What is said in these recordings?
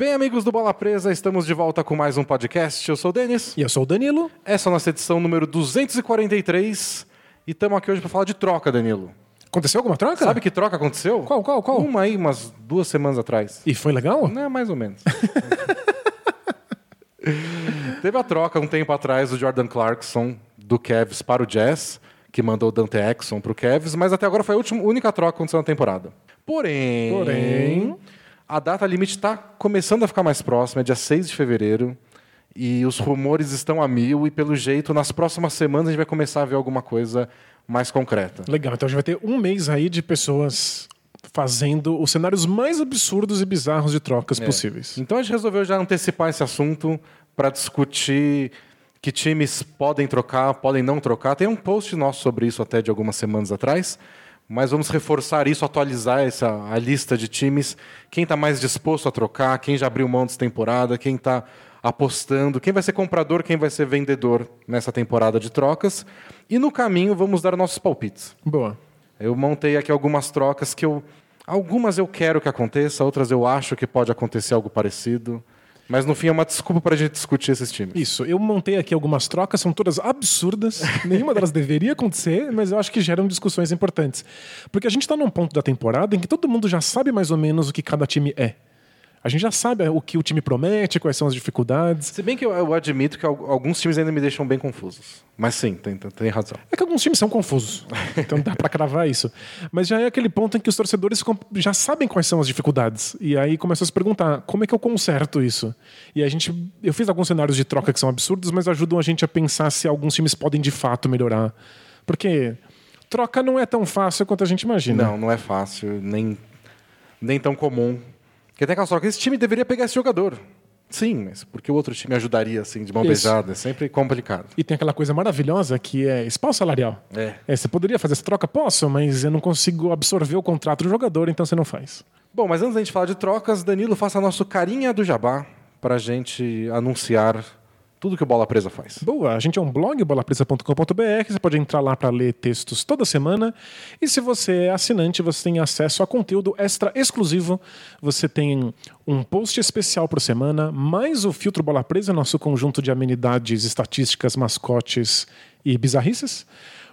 Bem, amigos do Bola Presa, estamos de volta com mais um podcast. Eu sou o Denis. E eu sou o Danilo. Essa é a nossa edição número 243. E estamos aqui hoje para falar de troca, Danilo. Aconteceu alguma troca? Sabe que troca aconteceu? Qual, qual, qual? Uma aí, umas duas semanas atrás. E foi legal? Não, mais ou menos. Teve a troca um tempo atrás do Jordan Clarkson do Cavs para o Jazz, que mandou o Dante Exxon para o Cavs, mas até agora foi a última, única troca que aconteceu na temporada. Porém, Porém. A data limite está começando a ficar mais próxima, é dia 6 de fevereiro, e os rumores estão a mil, e pelo jeito, nas próximas semanas a gente vai começar a ver alguma coisa mais concreta. Legal, então a gente vai ter um mês aí de pessoas fazendo os cenários mais absurdos e bizarros de trocas possíveis. Então a gente resolveu já antecipar esse assunto para discutir que times podem trocar, podem não trocar. Tem um post nosso sobre isso até de algumas semanas atrás, mas vamos reforçar isso, atualizar essa a lista de times, quem está mais disposto a trocar, quem já abriu mão dessa temporada, quem está apostando, quem vai ser comprador, quem vai ser vendedor nessa temporada de trocas. E no caminho vamos dar nossos palpites. Boa. Eu montei aqui algumas trocas que eu. Algumas eu quero que aconteça, outras eu acho que pode acontecer algo parecido. Mas no fim é uma desculpa para a gente discutir esses times. Isso, eu montei aqui algumas trocas, são todas absurdas, nenhuma delas deveria acontecer, mas eu acho que geram discussões importantes. Porque a gente está num ponto da temporada em que todo mundo já sabe mais ou menos o que cada time é. A gente já sabe o que o time promete, quais são as dificuldades. Se bem que eu, eu admito que al- alguns times ainda me deixam bem confusos. Mas sim, tem, tem- tem razão. É que alguns times são confusos, então dá pra cravar isso. Mas já é aquele ponto em que os torcedores já sabem quais são as dificuldades. E aí começam a se perguntar, como é que eu conserto isso? E a gente, eu fiz alguns cenários de troca que são absurdos, mas ajudam a gente a pensar se alguns times podem de fato melhorar. Porque troca não é tão fácil quanto a gente imagina. Não, não é fácil, nem, nem tão comum. Porque tem aquela troca, esse time deveria pegar esse jogador. Sim, mas porque o outro time ajudaria assim, de mão Isso. beijada? É sempre complicado. E tem aquela coisa maravilhosa que é espaço salarial. É. você poderia fazer essa troca? Posso, mas eu não consigo absorver o contrato do jogador, então você não faz. Bom, mas antes da gente falar de trocas, Danilo, faça nosso carinha do jabá para a gente anunciar tudo que o Bola Presa faz. Boa, a gente é um blog, bolapresa.com.br, você pode entrar lá para ler textos toda semana. E se você é assinante, você tem acesso a conteúdo extra exclusivo. Você tem um post especial por semana, mais o filtro Bola Presa, nosso conjunto de amenidades, estatísticas, mascotes e bizarrices.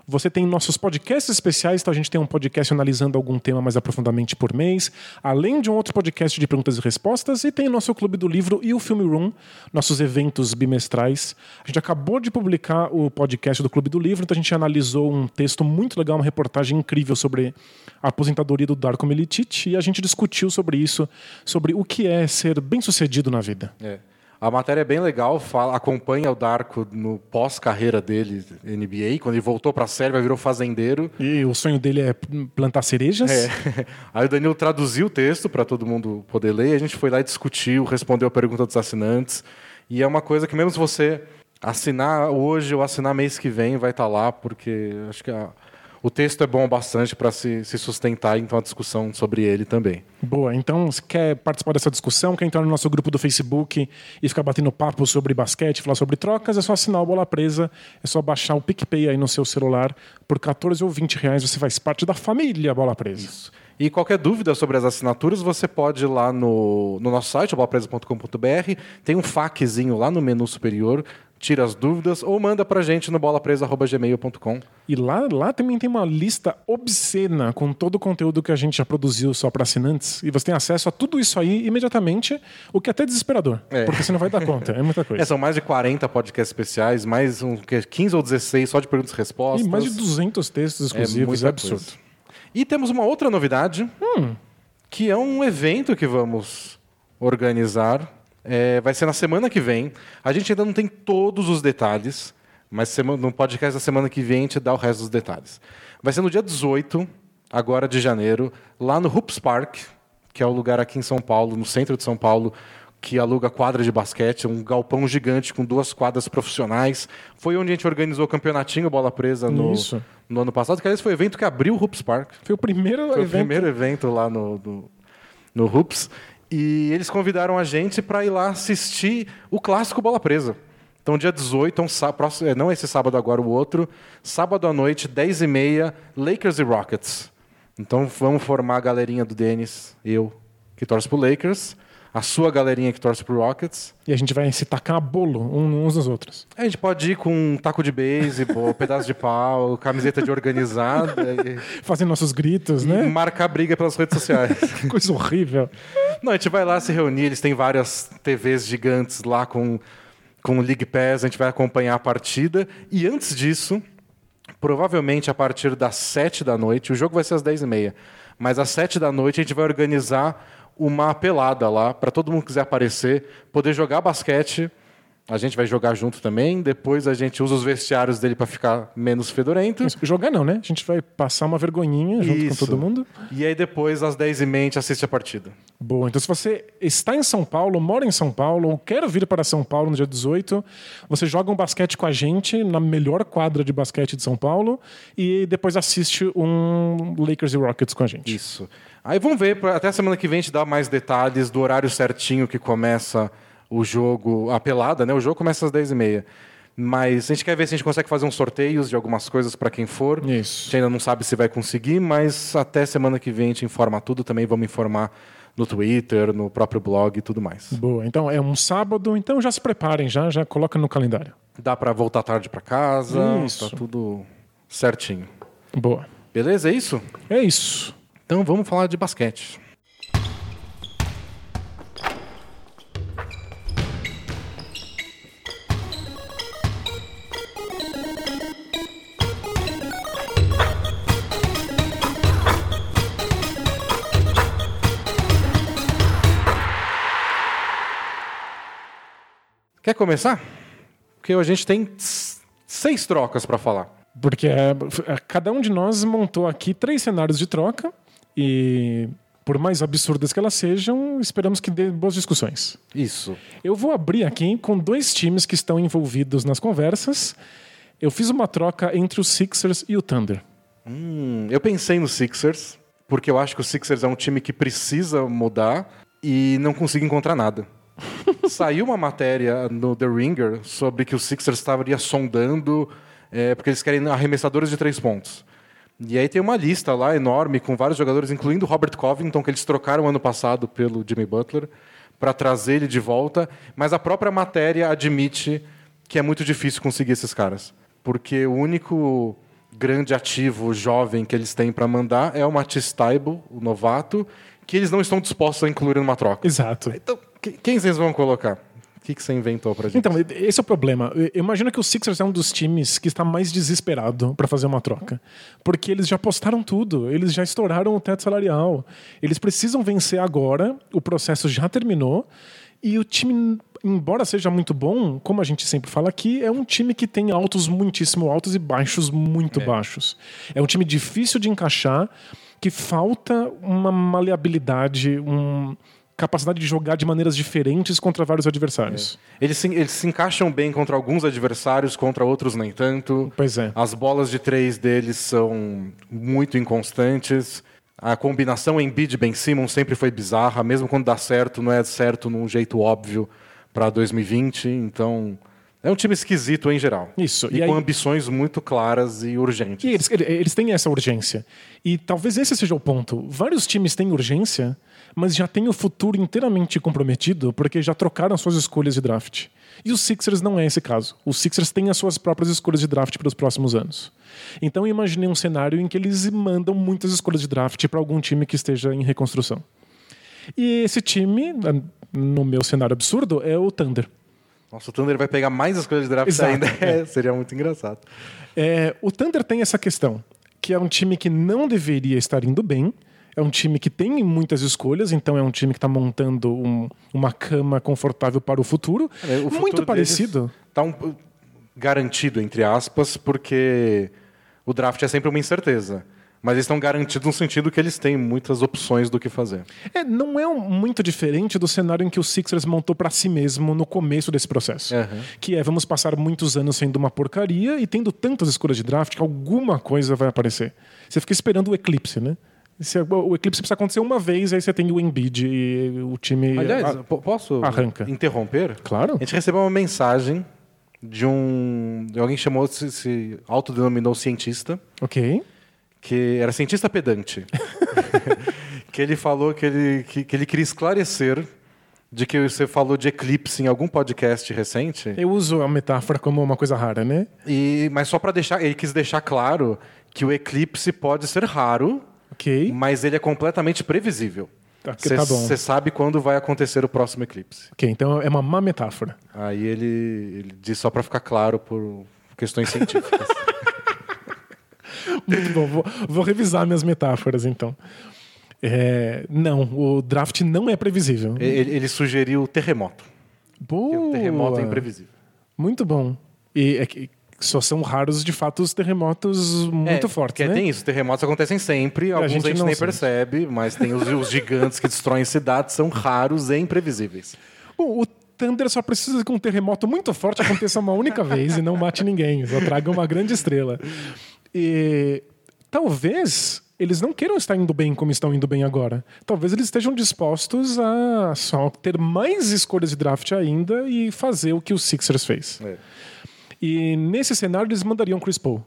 Você tem nossos podcasts especiais, então a gente tem um podcast analisando algum tema mais aprofundadamente por mês, além de um outro podcast de perguntas e respostas, e tem nosso Clube do Livro e o Filme Room, nossos eventos bimestrais. A gente acabou de publicar o podcast do Clube do Livro, então a gente analisou um texto muito legal, uma reportagem incrível sobre a aposentadoria do Darko Milicic, e a gente discutiu sobre isso, sobre o que é ser bem-sucedido na vida. É. A matéria é bem legal, fala, acompanha o Darko no pós-carreira dele, NBA, quando ele voltou para a Sérvia, virou fazendeiro. E o sonho dele é plantar cerejas. É. Aí o Danilo traduziu o texto para todo mundo poder ler, a gente foi lá e discutiu, respondeu a pergunta dos assinantes. E é uma coisa que mesmo se você assinar hoje ou assinar mês que vem, vai estar lá, porque acho que a- o texto é bom bastante para se, se sustentar, então a discussão sobre ele também. Boa, então se quer participar dessa discussão, quer entrar no nosso grupo do Facebook e ficar batendo papo sobre basquete, falar sobre trocas, é só assinar o Bola Presa, é só baixar o PicPay aí no seu celular. Por 14 ou 20 reais você faz parte da família Bola Presa. E qualquer dúvida sobre as assinaturas, você pode ir lá no, no nosso site, bolapresa.com.br, tem um FAQzinho lá no menu superior, tira as dúvidas ou manda pra gente no bolapresa.gmail.com. E lá, lá também tem uma lista obscena com todo o conteúdo que a gente já produziu só para assinantes. E você tem acesso a tudo isso aí imediatamente, o que é até desesperador. É. Porque você não vai dar conta, é muita coisa. É, são mais de 40 podcasts especiais, mais um, que, 15 ou 16 só de perguntas e respostas. E mais de 200 textos exclusivos, é, muita absurdo. coisa. E temos uma outra novidade, que é um evento que vamos organizar. É, vai ser na semana que vem. A gente ainda não tem todos os detalhes, mas no podcast da semana que vem a gente dá o resto dos detalhes. Vai ser no dia 18, agora de janeiro, lá no Hoops Park, que é o lugar aqui em São Paulo, no centro de São Paulo, que aluga quadra de basquete, um galpão gigante com duas quadras profissionais. Foi onde a gente organizou o campeonatinho Bola Presa no, no ano passado, que aliás foi o evento que abriu o Hoops Park. Foi o primeiro Foi o evento. primeiro evento lá no, no, no Hoops. E eles convidaram a gente para ir lá assistir o clássico Bola Presa. Então, dia 18, um sá- próximo- é, não esse sábado agora, o outro. Sábado à noite, 10h30, Lakers e Rockets. Então, vamos formar a galerinha do Denis, eu, que torce pro Lakers. A sua galerinha que torce pro Rockets. E a gente vai se tacar bolo uns nos outros. A gente pode ir com um taco de beisebol, pedaço de pau, camiseta de organizada. e, Fazendo nossos gritos, e né? marcar briga pelas redes sociais. Coisa horrível. Não, a gente vai lá se reunir, eles têm várias TVs gigantes lá com, com o League Pass, a gente vai acompanhar a partida. E antes disso, provavelmente a partir das 7 da noite, o jogo vai ser às 10 e meia, mas às 7 da noite a gente vai organizar uma pelada lá, para todo mundo que quiser aparecer, poder jogar basquete. A gente vai jogar junto também, depois a gente usa os vestiários dele para ficar menos fedorento. Jogar não, né? A gente vai passar uma vergonhinha junto Isso. com todo mundo. E aí depois, às 10h30, a gente assiste a partida. Boa. Então, se você está em São Paulo, mora em São Paulo, ou quer vir para São Paulo no dia 18, você joga um basquete com a gente na melhor quadra de basquete de São Paulo e depois assiste um Lakers e Rockets com a gente. Isso. Aí vamos ver, até a semana que vem a gente dá mais detalhes do horário certinho que começa o jogo, a pelada, né? O jogo começa às 10h30. Mas a gente quer ver se a gente consegue fazer uns sorteios de algumas coisas para quem for. A Isso. gente ainda não sabe se vai conseguir, mas até semana que vem a gente informa tudo. Também vamos informar no Twitter, no próprio blog e tudo mais. Boa. Então, é um sábado, então já se preparem, já, já coloca no calendário. Dá para voltar tarde para casa, Isso. tá tudo certinho. Boa. Beleza? É isso? É isso. Então vamos falar de basquete. Quer começar? Porque a gente tem seis trocas para falar. Porque é, é, cada um de nós montou aqui três cenários de troca e, por mais absurdas que elas sejam, esperamos que dê boas discussões. Isso. Eu vou abrir aqui com dois times que estão envolvidos nas conversas. Eu fiz uma troca entre os Sixers e o Thunder. Hum, eu pensei no Sixers, porque eu acho que o Sixers é um time que precisa mudar e não consigo encontrar nada. Saiu uma matéria no The Ringer sobre que o Sixers estaria sondando, é, porque eles querem arremessadores de três pontos. E aí tem uma lista lá enorme com vários jogadores, incluindo Robert Covington, que eles trocaram ano passado pelo Jimmy Butler, para trazer ele de volta. Mas a própria matéria admite que é muito difícil conseguir esses caras. Porque o único grande ativo jovem que eles têm para mandar é o Matisse Taibo, o novato, que eles não estão dispostos a incluir numa troca. Exato. Então, que- quem vocês vão colocar? O que, que você inventou pra gente? Então, esse é o problema. Eu imagino que o Sixers é um dos times que está mais desesperado para fazer uma troca. Porque eles já postaram tudo, eles já estouraram o teto salarial. Eles precisam vencer agora, o processo já terminou. E o time, embora seja muito bom, como a gente sempre fala aqui, é um time que tem altos muitíssimo altos e baixos muito baixos. É um time difícil de encaixar, que falta uma maleabilidade, um capacidade de jogar de maneiras diferentes contra vários adversários. Eles se, eles se encaixam bem contra alguns adversários, contra outros nem tanto. Pois é. As bolas de três deles são muito inconstantes. A combinação Embiid-Ben Simmons sempre foi bizarra, mesmo quando dá certo, não é certo num jeito óbvio para 2020. Então, é um time esquisito em geral. Isso, E, e com aí- ambições muito claras e urgentes. E eles, eles têm essa urgência. E talvez esse seja o ponto. Vários times têm urgência, mas já têm o futuro inteiramente comprometido porque já trocaram suas escolhas de draft. E os Sixers não é esse caso. Os Sixers têm as suas próprias escolhas de draft para os próximos anos. Então eu imaginei um cenário em que eles mandam muitas escolhas de draft para algum time que esteja em reconstrução. E esse time, no meu cenário absurdo, é o Thunder. Nossa, o Thunder vai pegar mais escolhas de draft Exato, ainda. é. Seria muito engraçado. É, o Thunder tem essa questão, que é um time que não deveria estar indo bem, é um time que tem muitas escolhas, então é um time que está montando um- uma cama confortável para o futuro. É, o futuro Muito parecido. Tá um, garantido, entre aspas, porque o draft é sempre uma incerteza. Mas eles estão garantidos no sentido que eles têm muitas opções do que fazer. É, não é um- muito diferente do cenário em que o Sixers montou para si mesmo no começo desse processo. Uhum. Que é, vamos passar muitos anos sendo uma porcaria e tendo tantas escolhas de draft que alguma coisa vai aparecer. Você fica esperando o eclipse, né? Se- o eclipse precisa acontecer uma vez, aí você tem o Embiid e o time... Aliás, po- posso arranca. interromper? Claro. A gente recebeu uma mensagem de um. De alguém chamou, se, se autodenominou cientista, Ok. Que era cientista pedante. que ele falou que ele, que, que ele queria esclarecer de que você falou de eclipse em algum podcast recente. Eu uso a metáfora como uma coisa rara, né? E, mas só para deixar, ele quis deixar claro que o eclipse pode ser raro, Ok. mas ele é completamente previsível. Tá, que tá. Você sabe quando vai acontecer o próximo eclipse. Ok, então é uma má metáfora. Aí ele, ele diz só para ficar claro por questões científicas. Muito bom, vou, vou revisar minhas metáforas então. É, não, o draft não é previsível. ele, ele sugeriu terremoto. Boa. O terremoto é imprevisível. Muito bom. E é que só são raros, de fato, os terremotos muito É, fortes, né? Tem isso, terremotos acontecem sempre, alguns a gente gente, não nem sente. percebe, mas tem os, os gigantes que destroem cidades, são raros e imprevisíveis. O, o Thunder só precisa que um terremoto muito forte aconteça uma única vez e não mate ninguém. Só traga uma grande estrela. E talvez eles não queiram estar indo bem como estão indo bem agora. Talvez eles estejam dispostos a só ter mais escolhas de draft ainda e fazer o que o Sixers fez. É. E nesse cenário eles mandariam Chris Paul.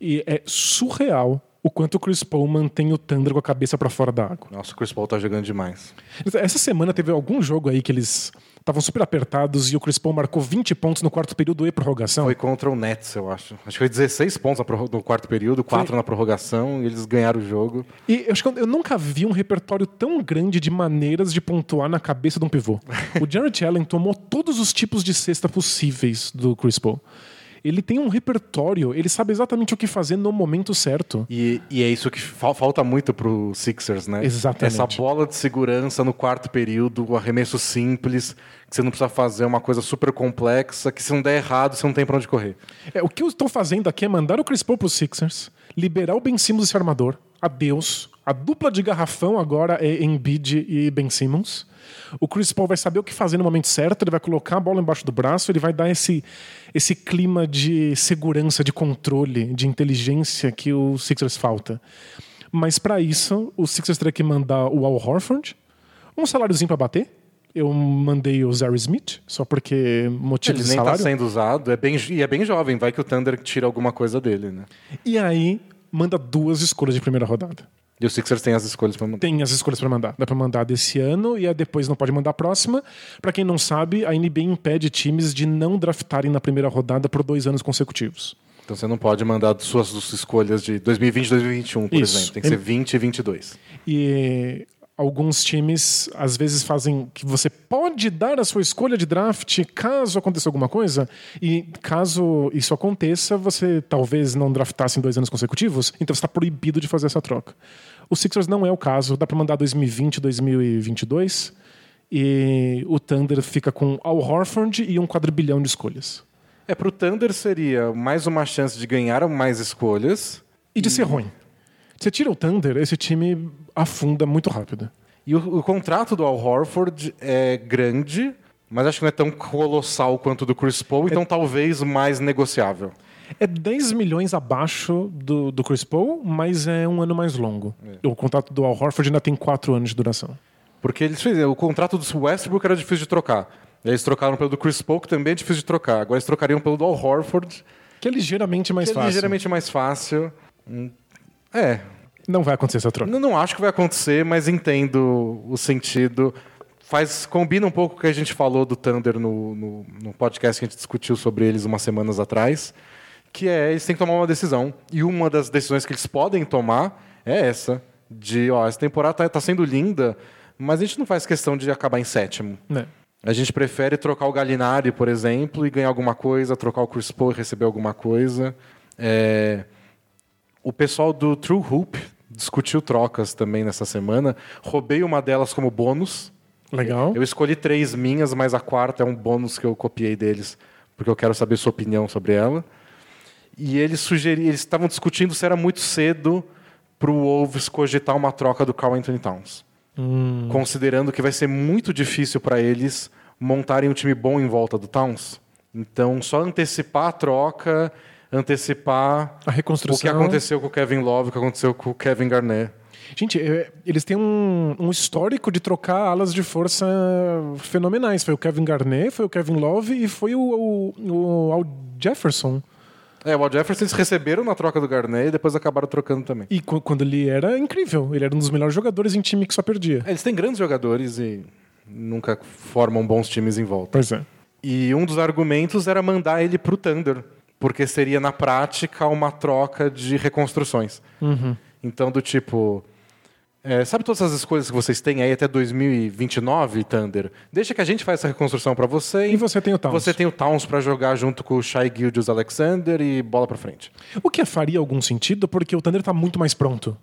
E é surreal o quanto o Chris Paul mantém o Thunder com a cabeça para fora da água. Nossa, o Chris Paul tá jogando demais. Essa semana teve algum jogo aí que eles estavam super apertados e o Chris Paul marcou 20 pontos no quarto período e prorrogação. Foi contra o Nets, eu acho. Acho que foi 16 pontos no quarto período, 4 na prorrogação, e eles ganharam o jogo. E eu acho que eu- nunca vi um repertório tão grande de maneiras de pontuar na cabeça de um pivô. O Jarrett Allen tomou todos os tipos de cesta possíveis do Chris Paul. Ele tem um repertório, ele sabe exatamente o que fazer no momento certo. E, e é isso que fal- falta muito pro Sixers, né? Exatamente. Essa bola de segurança no quarto período, o arremesso simples, que você não precisa fazer uma coisa super complexa, que se não der errado, você não tem pra onde correr. É, o que eu estou fazendo aqui é mandar o Chris Paul pro Sixers, liberar o Ben Simmons esse armador, adeus. A dupla de garrafão agora é Embiid e Ben Simmons. O Chris Paul vai saber o que fazer no momento certo, ele vai colocar a bola embaixo do braço, ele vai dar esse, esse clima de segurança, de controle, de inteligência que o Sixers falta. Mas para isso, o Sixers teria que mandar o Al Horford, um saláriozinho para bater. Eu mandei o Zary Smith, só porque motivo Ele de nem tá salário. sendo usado, é bem, e é bem jovem, vai que o Thunder tira alguma coisa dele, né? E aí, manda duas escolhas de primeira rodada. E o Sixers tem as escolhas pra mandar. Tem as escolhas pra mandar. Dá pra mandar desse ano e depois não pode mandar a próxima. Pra quem não sabe, a NBA impede times de não draftarem na primeira rodada por dois anos consecutivos. Então você não pode mandar suas, suas escolhas de 2020 e 2021, por Isso. exemplo. Tem que ser 20 e 22. E alguns times às vezes fazem que você pode dar a sua escolha de draft caso aconteça alguma coisa. E caso isso aconteça, você talvez não draftasse em dois anos consecutivos, então você está proibido de fazer essa troca. O Sixers não é o caso, dá para mandar 2020 2022. E o Thunder fica com Al Horford e um quadrilhão de escolhas. É, pro Thunder seria mais uma chance de ganhar mais escolhas. E de ser ruim. Você tira o Thunder, esse time afunda muito rápido. E o, o contrato do Al Horford é grande, mas acho que não é tão colossal quanto o do Chris Paul, então talvez mais negociável. É 10 milhões abaixo do, do Chris Paul, mas é um ano mais longo. O contrato do Al Horford ainda tem quatro anos de duração. Porque eles fizeram, o contrato do Westbrook era difícil de trocar. E aí eles trocaram pelo do Chris Paul, que também é difícil de trocar. Agora eles trocariam pelo do Al Horford, Que é ligeiramente mais que é fácil. ligeiramente mais fácil. Hum, É, Não vai acontecer essa troca. Não, não acho que vai acontecer, mas entendo o sentido. Faz, combina um pouco com o que a gente falou do Thunder no, no, no podcast que a gente discutiu sobre eles umas semanas atrás, que é eles têm que tomar uma decisão. E uma das decisões que eles podem tomar é essa, de ó, essa temporada tá, tá sendo linda, mas a gente não faz questão de acabar em sétimo. Né? A gente prefere trocar o Galinari, por exemplo, e ganhar alguma coisa, trocar o Chris Paul e receber alguma coisa. É, O pessoal do True Hoop discutiu trocas também nessa semana. Roubei uma delas como bônus. Legal. Eu escolhi três minhas, mas a quarta é um bônus que eu copiei deles, porque eu quero saber sua opinião sobre ela. E eles sugeriram, eles estavam discutindo se era muito cedo para o Wolves cogitar uma troca do Carl Anthony Towns. Considerando que vai ser muito difícil para eles montarem um time bom em volta do Towns. Então, só antecipar a troca, antecipar o que aconteceu com o Kevin Love, o que aconteceu com o Kevin Garnett. Gente, é, eles têm um, um histórico de trocar alas de força fenomenais. Foi o Kevin Garnett, foi o Kevin Love e foi o, o, o Al Jefferson. É, o Al Jefferson eles receberam na troca do Garnett e depois acabaram trocando também. E qu- quando ele era incrível, ele era um dos melhores jogadores em time que só perdia. É, Eles têm grandes jogadores e nunca formam bons times em volta. Pois é. E um dos argumentos era mandar ele pro Thunder, porque seria na prática uma troca de reconstruções. Então, do tipo. é, sabe todas as escolhas que vocês têm aí até 2029, Thunder? Deixa que a gente faz essa reconstrução para você. E você tem o Towns. Você tem o Towns para jogar junto com o Shai Gilgeous Alexander e bola para frente. O que faria algum sentido, porque o Thunder tá muito mais pronto.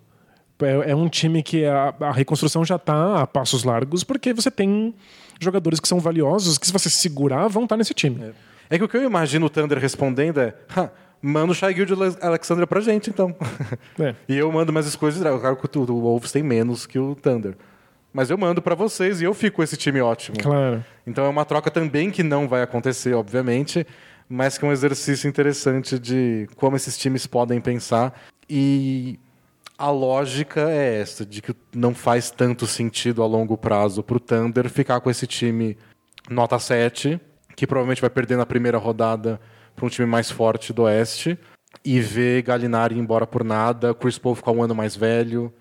É, é um time que a, a reconstrução já tá a passos largos, porque você tem jogadores que são valiosos, que se você segurar, vão estar nesse time. É que o que eu imagino o Thunder respondendo é: "Ha, manda o Shai Gilgeous Alexander pra gente, então. É. e eu mando mais escolhas. Claro que o, o Wolves tem menos que o Thunder. Mas eu mando para vocês e eu fico com esse time ótimo. Claro. Então é uma troca também que não vai acontecer, obviamente, mas que é um exercício interessante de como esses times podem pensar. E a lógica é essa, de que não faz tanto sentido a longo prazo para o Thunder ficar com esse time nota 7, que provavelmente vai perder na primeira rodada para um time mais forte do Oeste, e ver Galinari embora por nada, Chris Paul ficar um ano mais velho.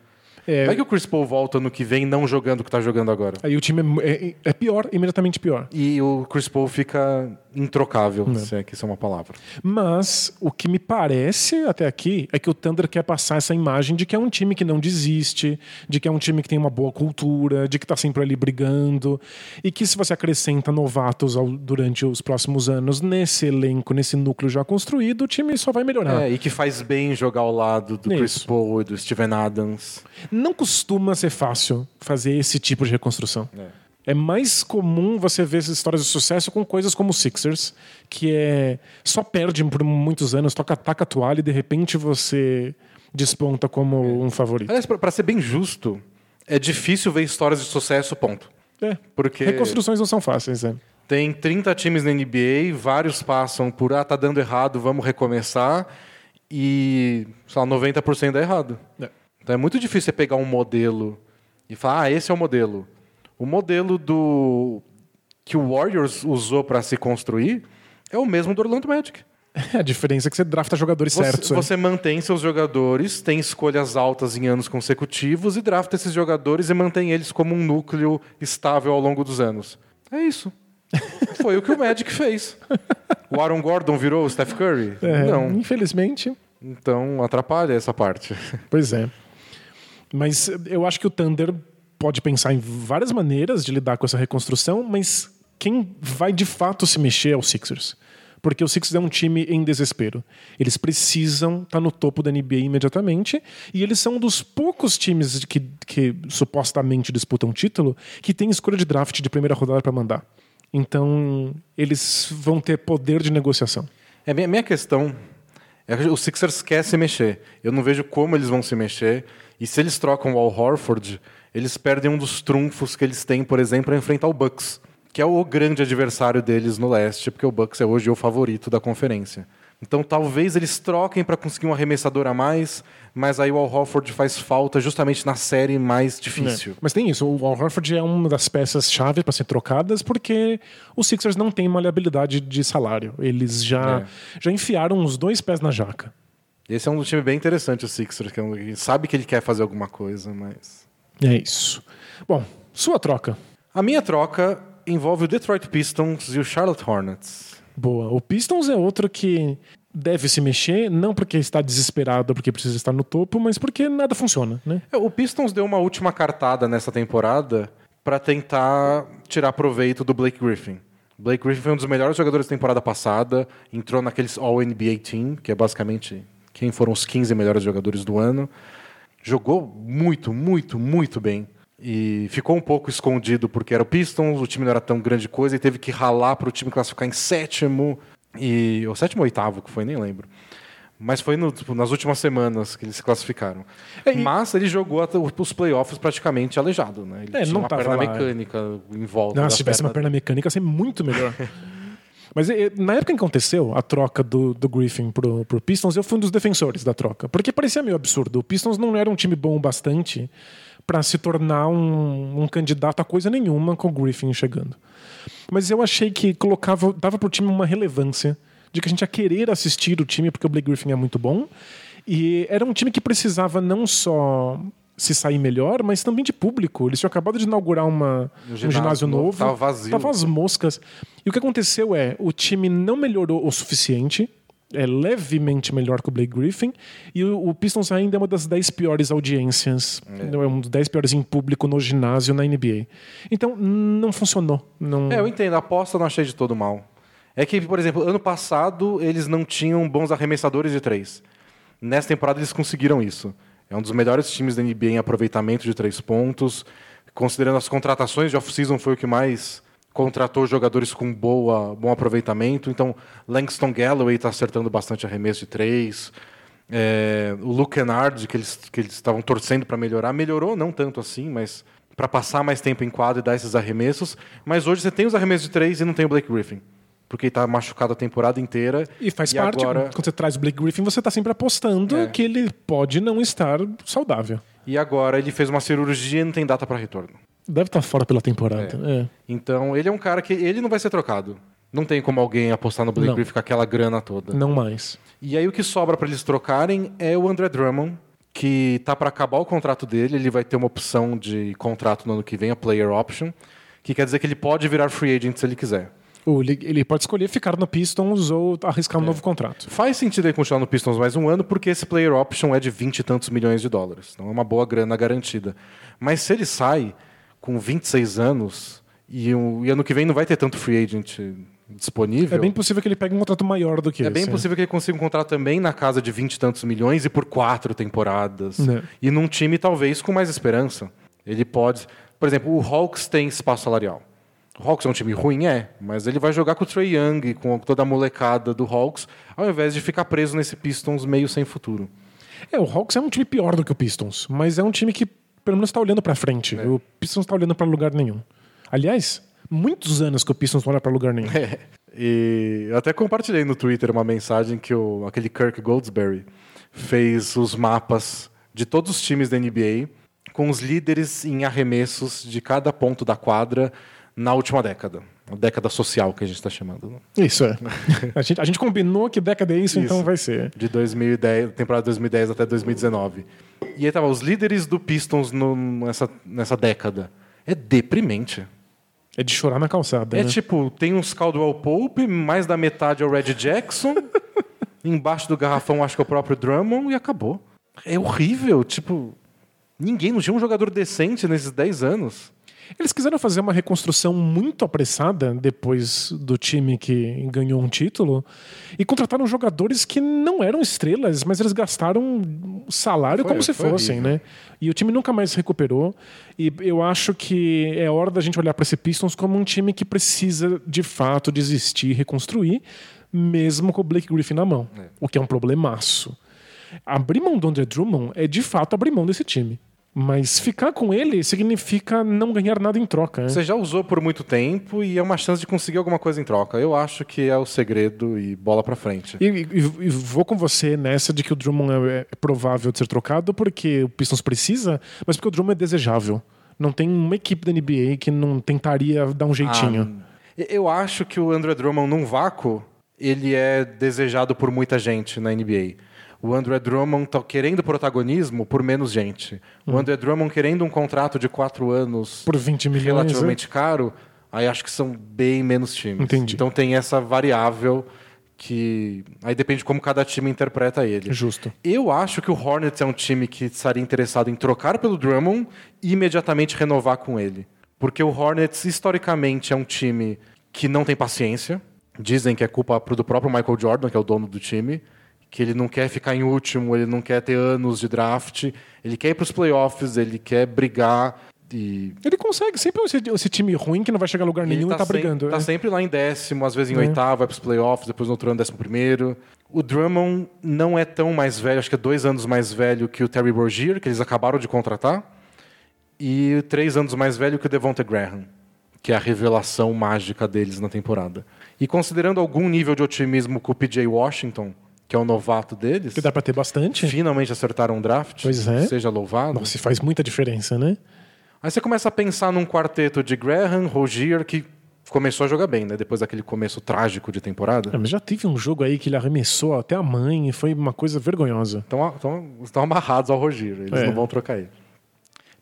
É, Vai que o Chris Paul volta no que vem não jogando o que está jogando agora. Aí o time é, é- é pior, imediatamente pior. E o Chris Paul fica introcável, se é que isso é uma palavra. Mas o que me parece até aqui é que o Thunder quer passar essa imagem de que é um time que não desiste, de que é um time que tem uma boa cultura, de que tá sempre ali brigando. E que se você acrescenta novatos ao- durante os próximos anos nesse elenco, nesse núcleo já construído, o time só vai melhorar. É, e que faz bem jogar ao lado do Chris Isso. Paul e do Steven Adams. Não costuma ser fácil fazer esse tipo de reconstrução. É mais comum você ver essas histórias de sucesso com coisas como o Sixers, que é só perde por muitos anos, toca taca a toalha e de repente você desponta como um favorito. Aliás, pra- pra ser bem justo, é difícil ver histórias de sucesso, ponto. É. Porque Reconstruções não são fáceis, é. tem 30 times na NBA, vários passam por, ah, tá dando errado, vamos recomeçar, e, sei lá, 90% dá errado. É. Então é muito difícil você pegar um modelo e falar, ah, esse é o modelo. O modelo do que o Warriors usou para se construir é o mesmo do Orlando Magic. A diferença é que você drafta jogadores Você, certos. é. você mantém seus jogadores, tem escolhas altas em anos consecutivos e drafta esses jogadores e mantém eles como um núcleo estável ao longo dos anos. É isso. Foi o que o Magic fez. O Aaron Gordon virou o Steph Curry? É, Não. Infelizmente, Então atrapalha essa parte. pois é. Mas eu acho que o Thunder pode pensar em várias maneiras de lidar com essa reconstrução, mas quem vai de fato se mexer é o Sixers. Porque o Sixers é um time em desespero. Eles precisam estar no topo da NBA imediatamente. E eles são um dos poucos times que, que supostamente disputam título que tem escolha de draft de primeira rodada para mandar. Então, eles vão ter poder de negociação. É, minha, minha questão é que o Sixers quer se mexer. Eu não vejo como eles vão se mexer. E se eles trocam o Al Horford, eles perdem um dos trunfos que eles têm, por exemplo, enfrentar o Bucks, que é o grande adversário deles no leste, porque o Bucks é hoje o favorito da conferência. Então talvez eles troquem para conseguir um arremessador a mais, mas aí o Al Horford faz falta justamente na série mais difícil. É. Mas tem isso, o Al Horford é uma das peças-chave para ser trocadas porque os Sixers não têm maleabilidade de salário. Eles já, É. já enfiaram os dois pés na jaca. Esse é um time bem interessante, o Sixers, que é que sabe que ele quer fazer alguma coisa, mas É isso. Bom, sua troca. A minha troca envolve o Detroit Pistons e o Charlotte Hornets. Boa. O Pistons é outro que deve se mexer, não porque está desesperado porque precisa estar no topo, mas porque nada funciona, né? É, O Pistons deu uma última cartada nessa temporada para tentar tirar proveito do Blake Griffin. Blake Griffin foi um dos melhores jogadores da temporada passada, entrou naqueles All-NBA Team, que é basicamente quem foram os 15 melhores jogadores do ano. Jogou muito, muito, muito bem. E ficou um pouco escondido porque era o Pistons, o time não era tão grande coisa e teve que ralar para o time classificar em sétimo e ou sétimo ou oitavo que foi nem lembro. Mas foi no- tipo, nas últimas semanas que eles se classificaram. É, Mas ele jogou até os playoffs praticamente aleijado, né? Ele É, tinha não uma perna lá. mecânica em volta. Não, se tivesse uma perna perna mecânica, ia ser muito melhor. Mas na época em que aconteceu a troca do, do Griffin pro, pro Pistons, eu fui um dos defensores da troca. Porque parecia meio absurdo. O Pistons não era um time bom o bastante para se tornar um, um candidato a coisa nenhuma com o Griffin chegando. Mas eu achei que colocava, dava pro time uma relevância de que a gente ia querer assistir o time porque o Blake Griffin é muito bom. E era um time que precisava não só se sair melhor, mas também de público. Eles tinham acabado de inaugurar uma, um ginásio, novo. Tava vazio. Tava as moscas. E o que aconteceu é, o time não melhorou o suficiente, é levemente melhor que o Blake Griffin, e o, o Pistons ainda é uma das 10 piores audiências, é. é um dos 10 piores em público no ginásio na NBA. Então, não funcionou. Não... É, eu entendo, a aposta não achei de todo mal. É que, por exemplo, ano passado eles não tinham bons arremessadores de três. Nessa temporada eles conseguiram isso. É um dos melhores times da NBA em aproveitamento de três pontos. Considerando as contratações de off-season, foi o que mais contratou jogadores com boa, bom aproveitamento. Então, Langston Galloway está acertando bastante arremesso de três. É, o Luke Kennard, que eles que estavam torcendo para melhorar, melhorou não tanto assim, mas para passar mais tempo em quadro e dar esses arremessos. Mas hoje você tem os arremessos de três e não tem o Blake Griffin porque ele está machucado a temporada inteira. E faz e parte, agora... quando você traz o Blake Griffin, você está sempre apostando é. que ele pode não estar saudável. E agora ele fez uma cirurgia e não tem data para retorno. Deve estar tá fora pela temporada. É. É. Então ele é um cara que ele não vai ser trocado. Não tem como alguém apostar no Blake não. Griffin com aquela grana toda. Não mais. E aí o que sobra para eles trocarem é o André Drummond, que tá para acabar o contrato dele, ele vai ter uma opção de contrato no ano que vem, a player option, que quer dizer que ele pode virar free agent se ele quiser. Ele pode escolher ficar no Pistons ou arriscar um é. novo contrato. Faz sentido ele continuar no Pistons mais um ano, porque esse player option é de 20 e tantos milhões de dólares. Então é uma boa grana garantida. Mas se ele sai com 26 anos e, um, e ano que vem não vai ter tanto free agent disponível. É bem possível que ele pegue um contrato maior do que é esse. É bem possível que ele consiga um contrato também na casa de 20 e tantos milhões e por quatro temporadas. É. E num time talvez com mais esperança. Ele pode. Por exemplo, o Hawks tem espaço salarial. O Hawks é um time ruim, é, mas ele vai jogar com o Trey Young, com toda a molecada do Hawks, ao invés de ficar preso nesse Pistons meio sem futuro. É, o Hawks é um time pior do que o Pistons, mas é um time que pelo menos está olhando para frente. É. O Pistons está olhando para lugar nenhum. Aliás, muitos anos que o Pistons não olha para lugar nenhum. É. E eu até compartilhei no Twitter uma mensagem que o, aquele Kirk Goldsberry fez os mapas de todos os times da NBA com os líderes em arremessos de cada ponto da quadra na última década. A década social que a gente está chamando. Né? Isso é. a, gente, a gente combinou que década é isso, então isso, então vai ser. De 2010, temporada 2010 até 2019. E aí tava os líderes do Pistons no, nessa, nessa década. É deprimente. É de chorar na calçada. É né? tipo, tem uns Caldwell Pope, mais da metade é o Red Jackson. embaixo do garrafão acho que é o próprio Drummond e acabou. É horrível, tipo, ninguém não tinha um jogador decente nesses 10 anos. Eles quiseram fazer uma reconstrução muito apressada depois do time que ganhou um título e contrataram jogadores que não eram estrelas, mas eles gastaram salário foi, como se fossem, horrível. né? E o time nunca mais se recuperou. E eu acho que é hora da gente olhar para esse Pistons como um time que precisa de fato desistir e reconstruir, mesmo com o Blake Griffin na mão, é. o que é um problemaço. Abrir mão do Andre Drummond é de fato abrir mão desse time. Mas ficar com ele significa não ganhar nada em troca. Né? Você já usou por muito tempo e é uma chance de conseguir alguma coisa em troca. Eu acho que é o segredo e bola para frente. E, e, e, vou com você nessa de que o Drummond é, é provável de ser trocado porque o Pistons precisa, mas porque o Drummond é desejável. Não tem uma equipe da NBA que não tentaria dar um jeitinho. Ah, eu acho que o André Drummond num vácuo ele é desejado por muita gente na NBA o André Drummond tá querendo protagonismo por menos gente. O hum. André Drummond querendo um contrato de quatro anos por 20 milhões, relativamente é? caro, aí acho que são bem menos times. Entendi. Então tem essa variável que aí depende de como cada time interpreta ele. Justo. Eu acho que o Hornets é um time que estaria interessado em trocar pelo Drummond e imediatamente renovar com ele. Porque o Hornets historicamente é um time que não tem paciência. Dizem que é culpa do próprio Michael Jordan, que é o dono do time que ele não quer ficar em último, ele não quer ter anos de draft, ele quer ir para os playoffs, ele quer brigar. E... Ele consegue, sempre esse, esse, time ruim que não vai chegar a lugar nenhum e tá, tá brigando. Está é. sempre lá em décimo, às vezes em é. oitavo, vai para os playoffs, depois no outro ano décimo primeiro. O Drummond não é tão mais velho, acho que é dois anos mais velho que o Terry Rozier, que eles acabaram de contratar, e três anos mais velho que o Devonta Graham, que é a revelação mágica deles na temporada. E considerando algum nível de otimismo com o PJ Washington, que é o novato deles. Que dá para ter bastante. Finalmente acertaram um draft. Pois é. Seja louvado. Nossa, faz muita diferença, né? Aí você começa a pensar num quarteto de Graham, Rogier, que começou a jogar bem, né? Depois daquele começo trágico de temporada. É, mas já teve um jogo aí que ele arremessou até a mãe e foi uma coisa vergonhosa. Estão, estão, estão amarrados ao Rogier, eles é. não vão trocar ele.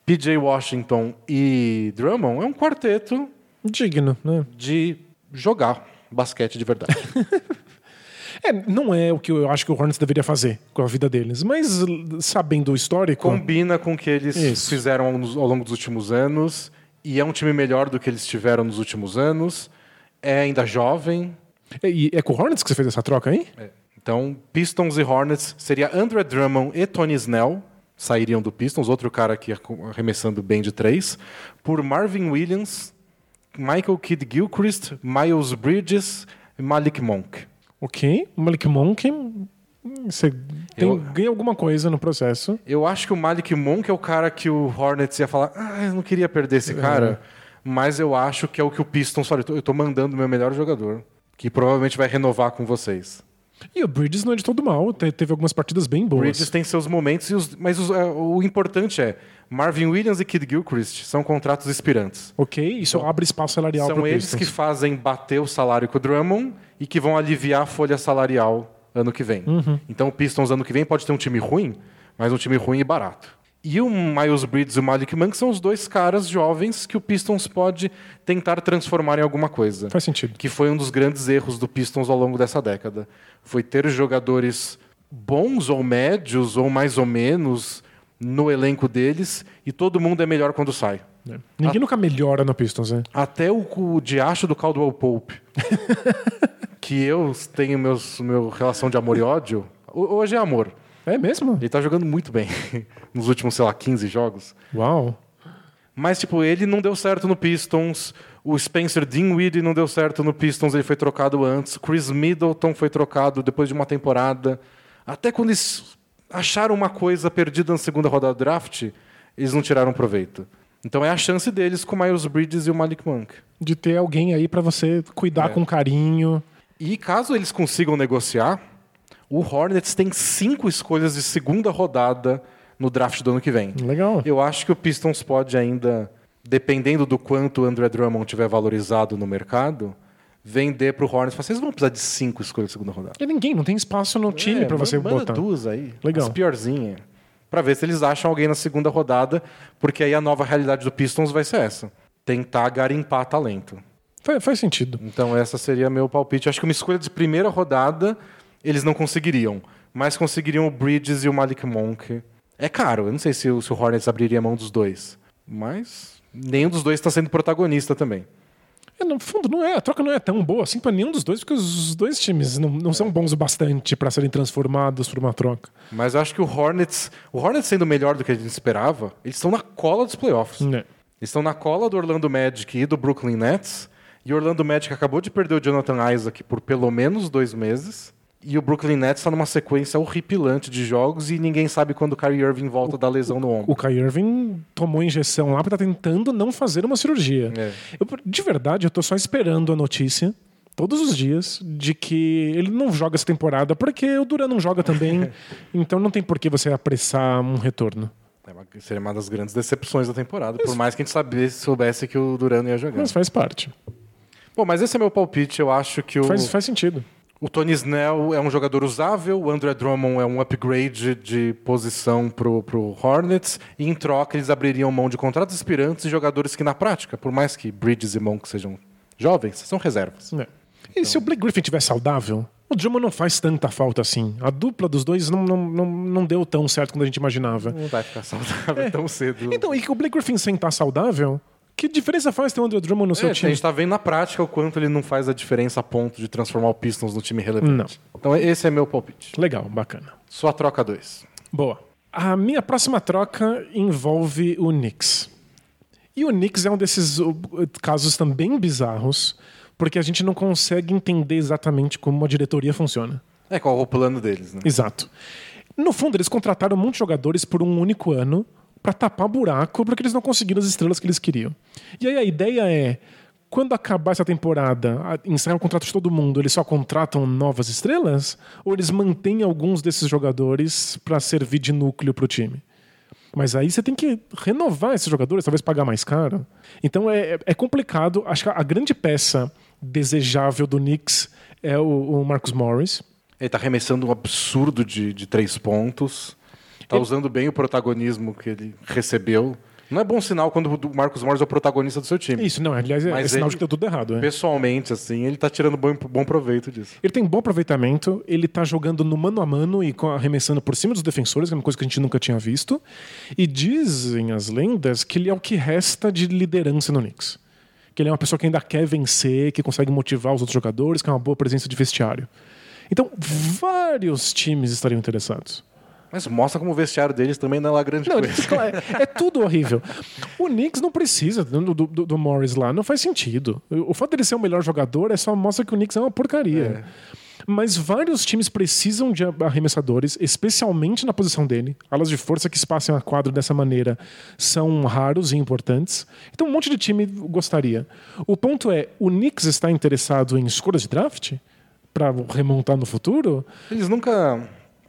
PJ Washington e Drummond é um quarteto Digno, né? de jogar basquete de verdade. É, não é o que eu acho que o Hornets deveria fazer com a vida deles, mas sabendo o histórico. Combina com o que eles Isso. fizeram ao longo dos últimos anos e é um time melhor do que eles tiveram nos últimos anos. É ainda jovem. E é com o Hornets que você fez essa troca aí? É. Então, Pistons e Hornets seria Andrew Drummond e Tony Snell sairiam do Pistons, outro cara aqui arremessando bem de três, por Marvin Williams, Michael Kidd Gilchrist, Miles Bridges e Malik Monk. Ok. O Malik Monk. Você tem, Eu- ganha alguma coisa no processo. Eu acho que o Malik Monk é o cara que o Hornets ia falar, ah, eu não queria perder esse cara, mas eu acho que é o que o Pistons fala, eu tô mandando o meu melhor jogador, que provavelmente vai renovar com vocês. E o Bridges não é de todo mal. te- Teve algumas partidas bem boas. Bridges tem seus momentos, os- mas os- é, o importante é Marvin Williams e Kid Gilchrist são contratos expirantes. Ok, isso abre espaço salarial São pro eles Pistons. que fazem bater o salário com o Drummond e que vão aliviar a folha salarial ano que vem. Uhum. Então o Pistons ano que vem pode ter um time ruim, mas um time ruim e barato. E o Miles Bridges e o Malik Monk são os dois caras jovens que o Pistons pode tentar transformar em alguma coisa. Faz sentido. Que foi um dos grandes erros do Pistons ao longo dessa década. Foi ter jogadores bons ou médios ou mais ou menos no elenco deles e todo mundo é melhor quando sai. né? Ninguém nunca melhora no Pistons, né? Até o, o diacho do Caldwell Pope, que eu tenho meus, meu relação de amor e ódio, ho- hoje é amor. É mesmo? Ele tá jogando muito bem nos últimos, sei lá, 15 jogos. Uau. Mas, tipo, ele não deu certo no Pistons. O Spencer Dinwiddie não deu certo no Pistons, ele foi trocado antes. Chris Middleton foi trocado depois de uma temporada. Até quando eles acharam uma coisa perdida na segunda rodada do draft, eles não tiraram proveito. Então é a chance deles com o Miles Bridges e o Malik Monk. De ter alguém aí pra você cuidar É. com carinho. E caso eles consigam negociar, o Hornets tem cinco escolhas de segunda rodada no draft do ano que vem. Legal. Eu acho que o Pistons pode ainda, dependendo do quanto o André Drummond tiver valorizado no mercado, vender pro Hornets. e falar, Vocês vão precisar de cinco escolhas de segunda rodada. E ninguém, não tem espaço no time É, pra você manda botar. duas aí. Legal. As piorzinhas. Pra ver se eles acham alguém na segunda rodada, porque aí a nova realidade do Pistons vai ser essa. Tentar garimpar talento. Faz, faz sentido. Então essa seria meu palpite. Acho que uma escolha de primeira rodada eles não conseguiriam, mas conseguiriam o Bridges e o Malik Monk. É caro, eu não sei se o, se o Hornets abriria mão dos dois, mas nenhum dos dois está sendo protagonista também. É, no fundo, não é. A troca não é tão boa assim pra nenhum dos dois, porque os dois times não, não são bons o bastante pra serem transformados por uma troca. Mas eu acho que o Hornets, o Hornets sendo melhor do que a gente esperava, eles estão na cola dos playoffs. Né? Eles estão na cola do Orlando Magic e do Brooklyn Nets. E o Orlando Magic acabou de perder o Jonathan Isaac por pelo menos dois meses. E o Brooklyn Nets está numa sequência horripilante de jogos e ninguém sabe quando o Kyrie Irving volta da lesão no ombro. O Kyrie Irving tomou injeção lá porque tá tentando não fazer uma cirurgia. É. Eu, de verdade, eu tô só esperando a notícia, todos os dias, de que ele não joga essa temporada, porque o Duran não joga também. então não tem por que você apressar um retorno. É uma- seria uma das grandes decepções da temporada, por mais que a gente sabesse, soubesse que o Durant ia jogar. Mas faz parte. Bom, mas esse é meu palpite. Eu acho que o, Faz, faz sentido. O Tony Snell é um jogador usável, o André Drummond é um upgrade de posição pro, pro Hornets, e em troca eles abririam mão de contratos aspirantes e jogadores que, na prática, por mais que Bridges e Monk sejam jovens, são reservas. É. E se o Blake Griffin estiver saudável, o Drummond não faz tanta falta assim. A dupla dos dois não, não, não, não deu tão certo quanto a gente imaginava. Não vai ficar saudável tão cedo. Então, e que o Blake Griffin sem estar saudável, que diferença faz ter o Andrew Drummond no seu É, a time? gente tá vendo na prática o quanto ele não faz a diferença a ponto de transformar o Pistons no time relevante. Então esse é meu palpite. Legal, bacana. Sua troca 2. Boa. A minha próxima troca envolve o Knicks. E o Knicks é um desses uh, casos também bizarros, porque a gente não consegue entender exatamente como a diretoria funciona. É qual é o plano deles, né? Exato. No fundo, eles contrataram de jogadores por um único ano para tapar buraco porque eles não conseguiram as estrelas que eles queriam. E aí a ideia é, quando acabar essa temporada, encerrar o contrato de todo mundo, eles só contratam novas estrelas? Ou eles mantêm alguns desses jogadores para servir de núcleo para o time? Mas aí você tem que renovar esses jogadores, talvez pagar mais caro. Então é, é complicado. Acho que a grande peça desejável do Knicks é o, o Marcus Morris. Ele tá arremessando um absurdo de, de três pontos. Tá usando bem o protagonismo que ele recebeu. Não é bom sinal quando o Marcos Morris é o protagonista do seu time. Isso, não, aliás, é, Mas é sinal ele- de que deu tudo errado. é. Pessoalmente, assim, ele tá tirando bom, bom proveito disso. Ele tem bom aproveitamento, ele tá jogando no mano a mano e arremessando por cima dos defensores, que é uma coisa que a gente nunca tinha visto. E dizem as lendas que ele é o que resta de liderança no Knicks. Que ele é uma pessoa que ainda quer vencer, que consegue motivar os outros jogadores, que é uma boa presença de vestiário. Então, vários times estariam interessados. Mas mostra como o vestiário deles também não é lá grande Não, coisa. é, é tudo horrível. O Knicks não precisa do, do- do- Morris lá, não faz sentido. O fato dele ser o melhor jogador é só mostra que o Knicks é uma porcaria. Mas vários times precisam de arremessadores, especialmente na posição dele. Alas de força que espaçam a quadro dessa maneira são raros e importantes. Então um monte de time gostaria. O ponto é, o Knicks está interessado em escolhas de draft para remontar no futuro? Eles nunca.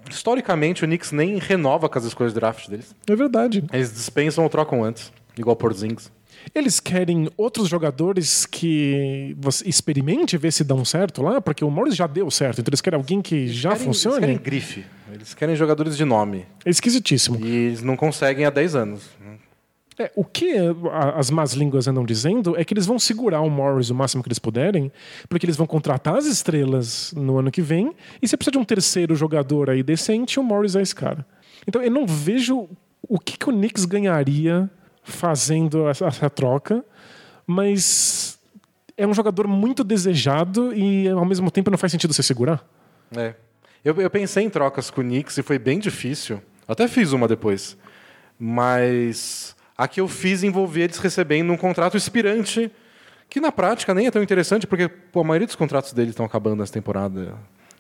Historicamente, o Knicks nem renova com as escolhas de draft deles. É verdade. Eles dispensam ou trocam antes. Igual por Zings. Eles querem outros jogadores que você experimente ver se dão certo lá, porque o Morris já deu certo, então eles querem alguém que já Eles funcione. querem grife. Eles querem jogadores de nome. É esquisitíssimo. E eles não conseguem há 10 anos. É, o que as más línguas andam dizendo é que eles vão segurar o Morris o máximo que eles puderem, porque eles vão contratar as estrelas no ano que vem, e se precisa de um terceiro jogador aí decente, o Morris é esse cara. Então eu não vejo o que, que o Knicks ganharia fazendo essa, essa troca, mas é um jogador muito desejado e ao mesmo tempo não faz sentido você segurar. É. Eu, eu pensei em trocas com o Knicks e foi bem difícil. Até fiz uma depois. Mas a que eu fiz envolvia eles recebendo um contrato expirante, que na prática nem é tão interessante, porque pô, a maioria dos contratos deles estão acabando nessa temporada.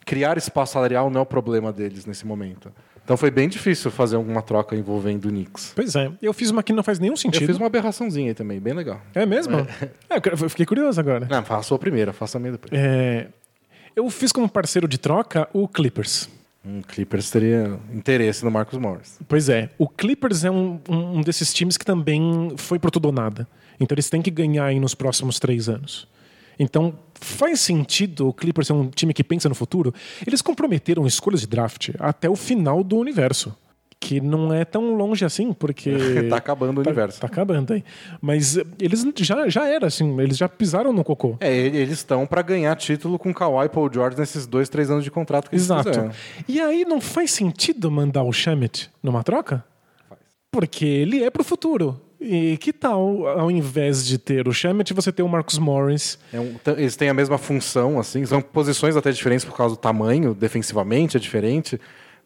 Criar espaço salarial não é o problema deles nesse momento. Então foi bem difícil fazer alguma troca envolvendo o Knicks. Pois é, eu fiz uma que não faz nenhum Eu sentido. fiz uma aberraçãozinha aí também, bem legal. É mesmo? É, eu fiquei curioso agora. Não, faça a sua primeira, faça a minha depois. É, eu fiz como parceiro de troca o Clippers. Um Clippers teria interesse no Marcos Morris. Pois é, o Clippers é um, um- desses times que também foi pro tudo ou nada. Então eles têm que ganhar aí nos próximos três anos. Então faz sentido o Clippers ser um time que pensa no futuro. Eles comprometeram escolhas de draft até o final do universo. Que não é tão longe assim, porque. tá acabando o Tá- universo. Tá acabando aí. Mas eh, eles já, já era assim, eles já pisaram no cocô. É, ele- eles estão para ganhar título com Kawhi e Paul George nesses dois, três anos de contrato que eles Exato. fizeram. E aí não faz sentido mandar o Shemet numa troca? Porque ele é pro futuro. E que tal, ao invés de ter o Shemet, você ter o Marcus Morris? É um- eles têm a mesma função, assim, são posições até diferentes por causa do tamanho, defensivamente é diferente,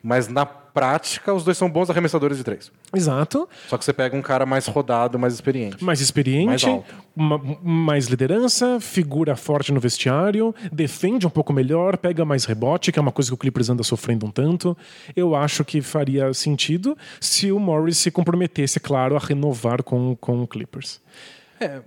mas na prática os dois são bons arremessadores de três. Exato. Só que você pega um cara mais rodado, mais experiente. Mais experiente, Mais alto. ma- mais liderança, figura forte no vestiário, defende um pouco melhor, pega mais rebote, que é uma coisa que o Clippers anda sofrendo um tanto. Eu acho que faria sentido se o Morris se comprometesse, claro, a renovar com, com o Clippers. É,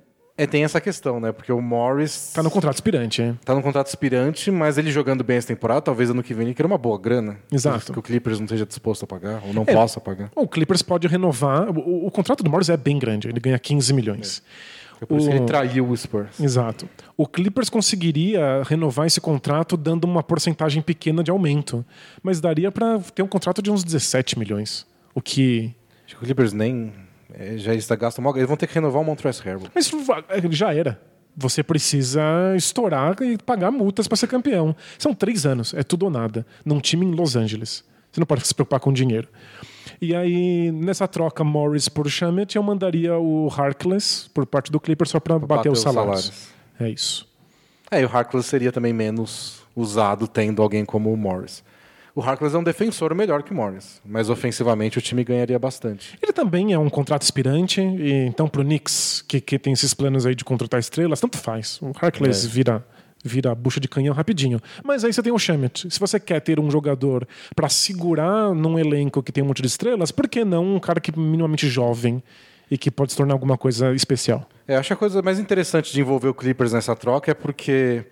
tem essa questão, né? Porque o Morris Tá no contrato expirante, é. tá no contrato expirante, mas ele jogando bem essa temporada, talvez ano que vem ele queira uma boa grana. Exato. Que o Clippers não esteja disposto a pagar, ou não É. possa pagar. O Clippers pode renovar. O, o contrato do Morris é bem grande, ele ganha 15 milhões. É por isso que O- ele traiu o Spurs. Exato. O Clippers conseguiria renovar esse contrato dando uma porcentagem pequena de aumento, mas daria para ter um contrato de uns 17 milhões. O que. Acho que o Clippers nem. É, já está gasta mal. Eles vão ter que renovar o Montrezl Harrell. Mas já era. Você precisa estourar e pagar multas para ser campeão. São três anos, é tudo ou nada, num time em Los Angeles. Você não pode se preocupar com dinheiro. E aí, nessa troca Morris por Shamet, eu mandaria o Harkless por parte do Clippers só para bater, bater os os salários. salários. É isso. É, e o Harkless seria também menos usado tendo alguém como o Morris. O Harkless é um defensor melhor que o Morris, mas ofensivamente o time ganharia bastante. Ele também é um contrato expirante, e então pro Knicks, que, que tem esses planos aí de contratar estrelas, tanto faz. O Harkless É. vira vira a bucha de canhão rapidinho. Mas aí você tem o Shemet. Se você quer ter um jogador para segurar num elenco que tem um monte de estrelas, por que não um cara que é minimamente jovem e que pode se tornar alguma coisa especial? É, eu acho a coisa mais interessante de envolver o Clippers nessa troca é porque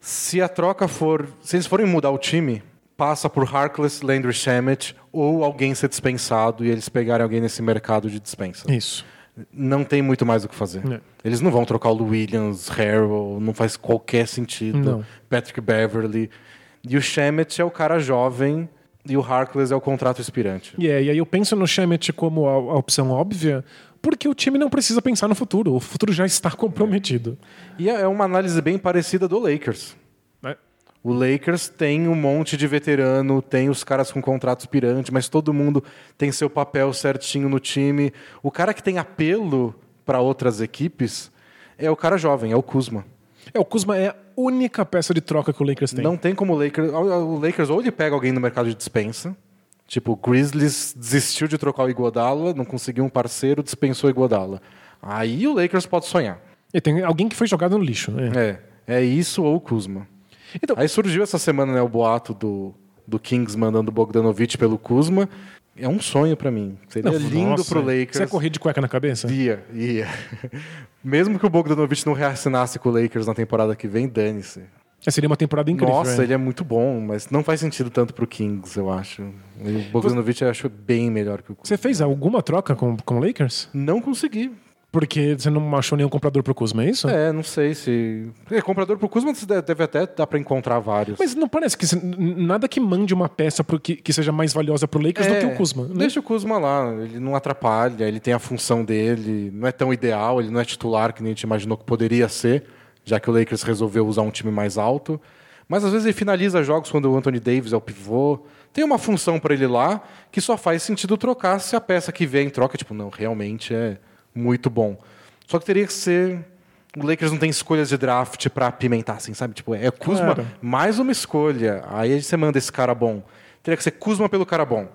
se a troca for, se eles forem mudar o time, passa por Harkless, Landry Shamet ou alguém ser dispensado e eles pegarem alguém nesse mercado de dispensa. Isso. Não tem muito mais o que fazer. É. Eles não vão trocar o Williams, Harrell, não faz qualquer sentido. Não. Patrick Beverly. E o Shemet é o cara jovem E o Harkless é o contrato expirante. E, é, e aí eu penso no Shemet como a, a opção óbvia, porque o time não precisa pensar no futuro. O futuro já está comprometido. E é é uma análise bem parecida do Lakers. Né? O Lakers tem um monte de veterano, tem os caras com contrato expirante, mas todo mundo tem seu papel certinho no time. O cara que tem apelo para outras equipes é o cara jovem, é o Kuzma. É, o Kuzma é a única peça de troca que o Lakers tem. Não tem como o Lakers. O Lakers ou ele pega alguém no mercado de dispensa. Tipo, o Grizzlies desistiu de trocar o Iguodala, não conseguiu um parceiro, dispensou o Iguodala. Aí o Lakers pode sonhar. E tem alguém que foi jogado no lixo. É. É, é isso ou o Kuzma. Então, Aí surgiu essa semana né, o boato do, do Kings mandando o Bogdanovich pelo Kuzma. É um sonho pra mim. Seria não, lindo nossa, pro Lakers. Você ia correr de cueca na cabeça? Ia, ia. Mesmo que o Bogdanovich não reassinasse com o Lakers na temporada que vem, dane-se. É, seria uma temporada incrível. Nossa, é. ele é muito bom, mas não faz sentido tanto pro Kings, eu acho. O Bogdanovich eu acho bem melhor que o Kuzma. Você fez alguma troca com, com o Lakers? Não consegui. Porque você não achou nenhum comprador pro Kuzma, é isso? É, não sei se. É, comprador pro Kuzma você deve até dar pra encontrar vários. Mas não parece que nada que mande uma peça pro que, que seja mais valiosa pro Lakers do que o Kuzma. né? É, Deixa o Kuzma lá, ele não atrapalha, ele tem a função dele, não é tão ideal, ele não é titular que nem a gente imaginou que poderia ser, já que o Lakers resolveu usar um time mais alto. Mas às vezes ele finaliza jogos quando o Anthony Davis é o pivô. Tem uma função para ele lá que só faz sentido trocar se a peça que vem em troca, tipo, não, realmente é muito bom. Só que teria que ser. O Lakers não tem escolhas de draft para apimentar, assim, sabe? Tipo, é Kuzma Claro. mais uma escolha. Aí você manda esse cara bom. Teria que ser Kuzma pelo cara bom.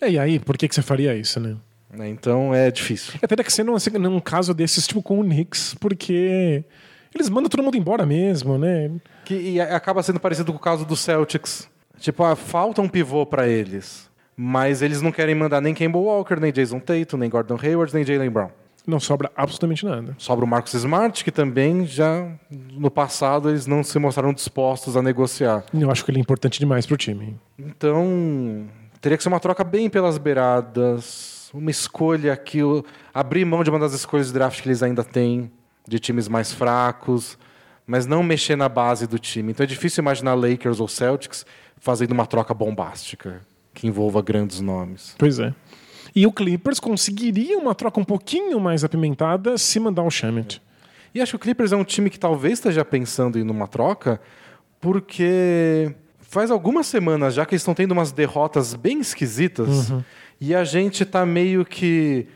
É, e aí, por que, que você faria isso, né? né? Então é difícil. É, teria que ser num, num caso desses, tipo com o Knicks, porque eles mandam todo mundo embora mesmo, né? Que, e acaba sendo parecido com o caso do Celtics. Tipo, ah, falta um pivô para eles. Mas eles não querem mandar nem Kemba Walker, nem Jason Tatum, nem Gordon Hayward, nem Jalen Brown. Não sobra absolutamente nada. Sobra o Marcus Smart, que também já no passado eles não se mostraram dispostos a negociar. Eu acho que ele é importante demais pro time. Então, teria que ser uma troca bem pelas beiradas, uma escolha que o- abrir mão de uma das escolhas de draft que eles ainda têm, de times mais fracos, mas não mexer na base do time. Então é difícil imaginar Lakers ou Celtics fazendo uma troca bombástica que envolva grandes nomes. Pois é. E o Clippers conseguiria uma troca um pouquinho mais apimentada se mandar o Shamet. E acho que o Clippers é um time que talvez esteja pensando em uma troca, porque faz algumas semanas já que eles estão tendo umas derrotas bem esquisitas e a gente tá meio que.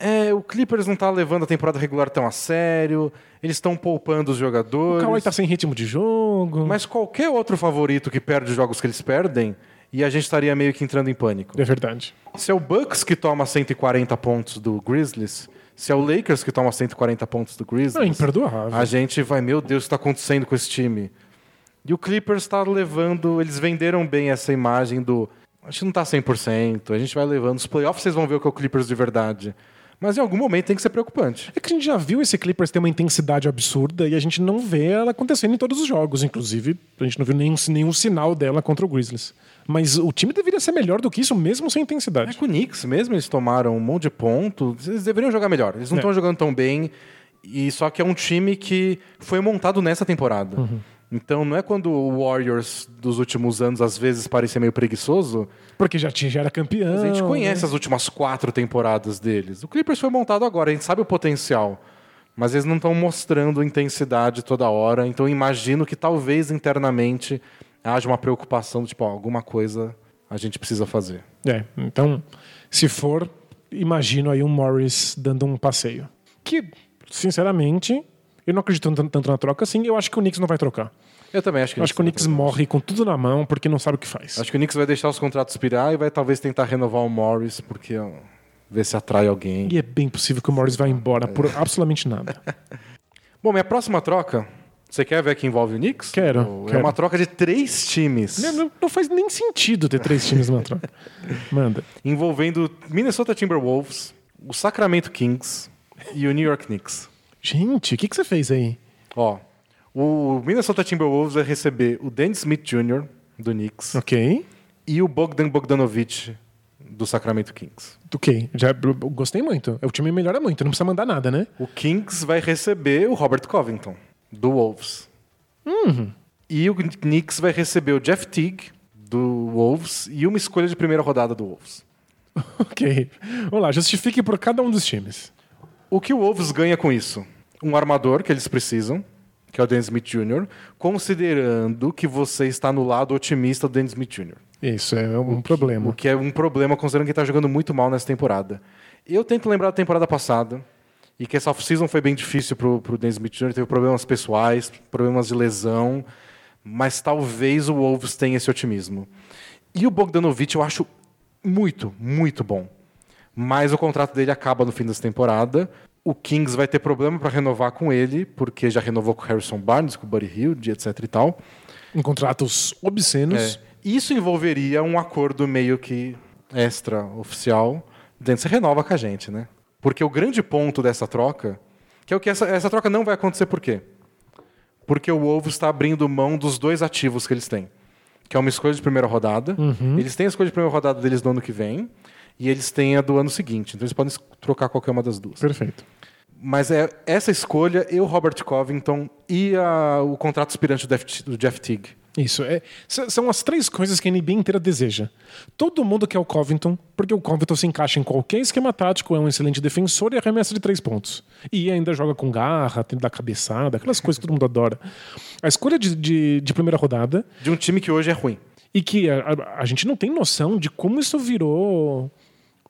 É, o Clippers não tá levando a temporada regular tão a sério, eles estão poupando os O jogadores. Kawhi tá sem ritmo de jogo. Mas qualquer outro favorito que perde os jogos que eles perdem, e a gente estaria meio que entrando em pânico. É verdade. Se é o Bucks que toma 140 pontos do Grizzlies, se é o Lakers que toma 140 pontos do Grizzlies, é imperdoável. a gente vai, meu Deus, o que está acontecendo com esse time? E o Clippers está levando, eles venderam bem essa imagem do a gente não tá 100%, a gente vai levando. Os playoffs vocês vão ver o que é o Clippers de verdade. Mas em algum momento tem que ser preocupante. É que a gente já viu esse Clippers ter uma intensidade absurda e a gente não vê ela acontecendo em todos os jogos. Inclusive, a gente não viu nenhum, nenhum sinal dela contra o Grizzlies. Mas o time deveria ser melhor do que isso, mesmo sem É intensidade. com o Knicks mesmo, eles tomaram um monte de ponto. Eles deveriam jogar melhor. Eles não É. estão jogando tão bem. E só que é um time que foi montado nessa temporada. Uhum. Então não é quando o Warriors dos últimos anos às vezes parecia meio preguiçoso. Porque já, tinha, já era campeão. Mas a gente conhece né? as últimas quatro temporadas deles. O Clippers foi montado agora, a gente sabe o potencial. Mas eles não estão mostrando intensidade toda hora. Então imagino que talvez internamente haja uma preocupação, tipo, ó, alguma coisa a gente precisa fazer. É, então, se for, imagino aí um Morris dando um passeio. Que, sinceramente, eu não acredito tanto, tanto na troca assim. Eu acho que o Knicks não vai trocar. Eu também acho que Eu acho que o Knicks morre com tudo na mão porque não sabe o que faz. Acho que o Knicks vai deixar os contratos expirar e vai talvez tentar renovar o Morris, porque ó, ver se atrai alguém. E é bem possível que o Morris vá embora por absolutamente nada. Bom, minha próxima troca, você quer ver que envolve o Knicks? Quero, Ou É quero. uma troca de três times, Não, não- faz nem sentido ter três times numa troca. Manda. envolvendo Minnesota Timberwolves, o Sacramento Kings e o New York Knicks. Gente, o que, que você fez aí? Ó, o Minnesota Timberwolves vai receber o Dennis Smith Jr. do Knicks Ok. e o Bogdan Bogdanovic do Sacramento Kings. Ok. Já gostei muito. O time melhora muito, não precisa mandar nada, né? O Kings vai receber o Robert Covington, do Wolves. E o Knicks vai receber o Jeff Teague, do Wolves e uma escolha de primeira rodada do Wolves. Ok. Vamos lá, justifique por cada um dos times. O que o Wolves ganha com isso? Um armador que eles precisam, que é o Dennis Smith Jr., considerando que você está no lado otimista do Dennis Smith Jr. Isso é um problema. O que é um problema considerando que ele está jogando muito mal nessa temporada. Eu tento lembrar da temporada passada e que essa off-season foi bem difícil para o Dennis Smith Jr., teve problemas pessoais, problemas de lesão, mas talvez o Wolves tenha esse otimismo. E o Bogdanovich eu acho muito, muito bom. Mas o contrato dele acaba no fim dessa temporada. O Kings vai ter problema para renovar com ele, porque já renovou com o Harrison Barnes, com o Buddy Hield, etc e tal. Em contratos obscenos. É. Isso envolveria um acordo meio que extra oficial. Dentro você renova com a gente, né? Porque o grande ponto dessa troca, que é o que essa, essa troca não vai acontecer por quê? Porque o Wolves está abrindo mão dos dois ativos que eles têm. Que é uma escolha de primeira rodada. Uhum. Eles têm a escolha de primeira rodada deles no ano que vem. E eles têm a do ano seguinte. Então eles podem trocar qualquer uma das duas. Perfeito. Mas é essa escolha, eu, Robert Covington e a- o contrato aspirante do Jeff, do Jeff Teague. Isso. É, são as três coisas que a NBA inteira deseja. Todo mundo quer o Covington, porque o Covington se encaixa em qualquer esquema tático, é um excelente defensor e arremessa de três pontos. E ainda joga com garra, tem da cabeçada, aquelas coisas que todo mundo adora. A escolha de, de, de primeira rodada, De um time que hoje é ruim. e que a, a- a gente não tem noção de como isso virou